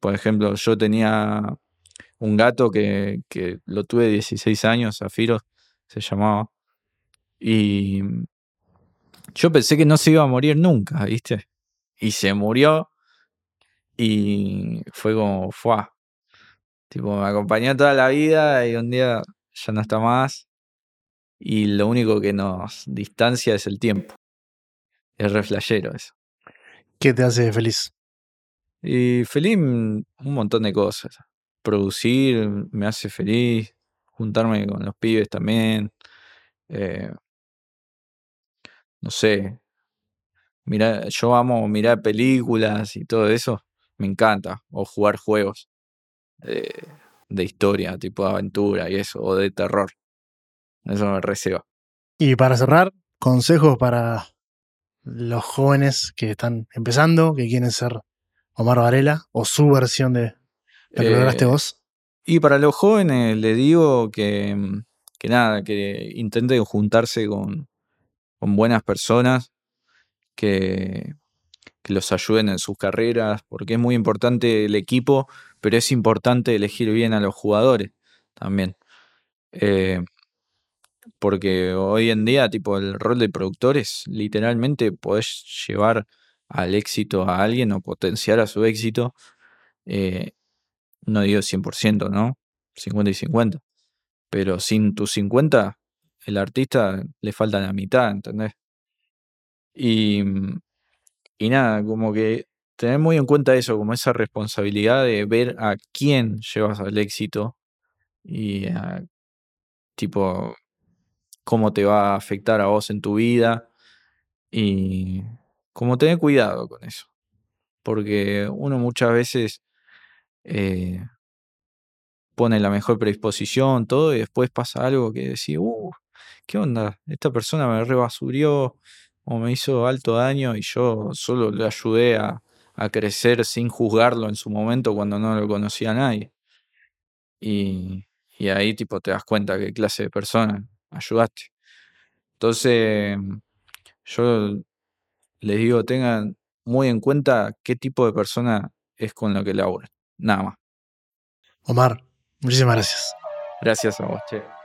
Speaker 1: Por ejemplo, yo tenía un gato que, que lo tuve 16 años, Zafiro se llamaba, y yo pensé que no se iba a morir nunca, ¿viste? Y se murió y fue como, fue. Tipo, me acompañó toda la vida y un día ya no está más. Y lo único que nos distancia es el tiempo. Es reflejero eso.
Speaker 2: ¿Qué te hace feliz?
Speaker 1: Y feliz un montón de cosas. Producir me hace feliz. Juntarme con los pibes también. Eh, no sé, mira, yo amo mirar películas y todo eso, me encanta, o jugar juegos de, historia, tipo de aventura y eso, o de terror. Eso me receba.
Speaker 2: Y para cerrar, consejos para los jóvenes que están empezando, que quieren ser Omar Varela, o su versión de lo que lograste eh, vos.
Speaker 1: Y para los jóvenes le digo que, que nada, que intenten juntarse con, con buenas personas que, que los ayuden en sus carreras, porque es muy importante el equipo, pero es importante elegir bien a los jugadores también. Eh, Porque hoy en día, tipo, el rol de productor es literalmente podés llevar al éxito a alguien o potenciar a su éxito. Eh, no digo 100%, ¿no? 50 y 50. Pero sin tus 50, el artista le falta la mitad, ¿entendés? Y, y nada, como que tener muy en cuenta eso, como esa responsabilidad de ver a quién llevas al éxito y a, tipo cómo te va a afectar a vos en tu vida y como tener cuidado con eso. Porque uno muchas veces eh, pone la mejor predisposición, todo, y después pasa algo que decís, uh, ¿qué onda? Esta persona me rebasurió o me hizo alto daño y yo solo le ayudé a, crecer sin juzgarlo en su momento cuando no lo conocía a nadie. Y, y ahí tipo te das cuenta qué clase de persona ayudaste. Entonces, yo les digo, tengan muy en cuenta qué tipo de persona es con la que laburan. Nada más.
Speaker 2: Omar, muchísimas gracias.
Speaker 1: Gracias a vos, che.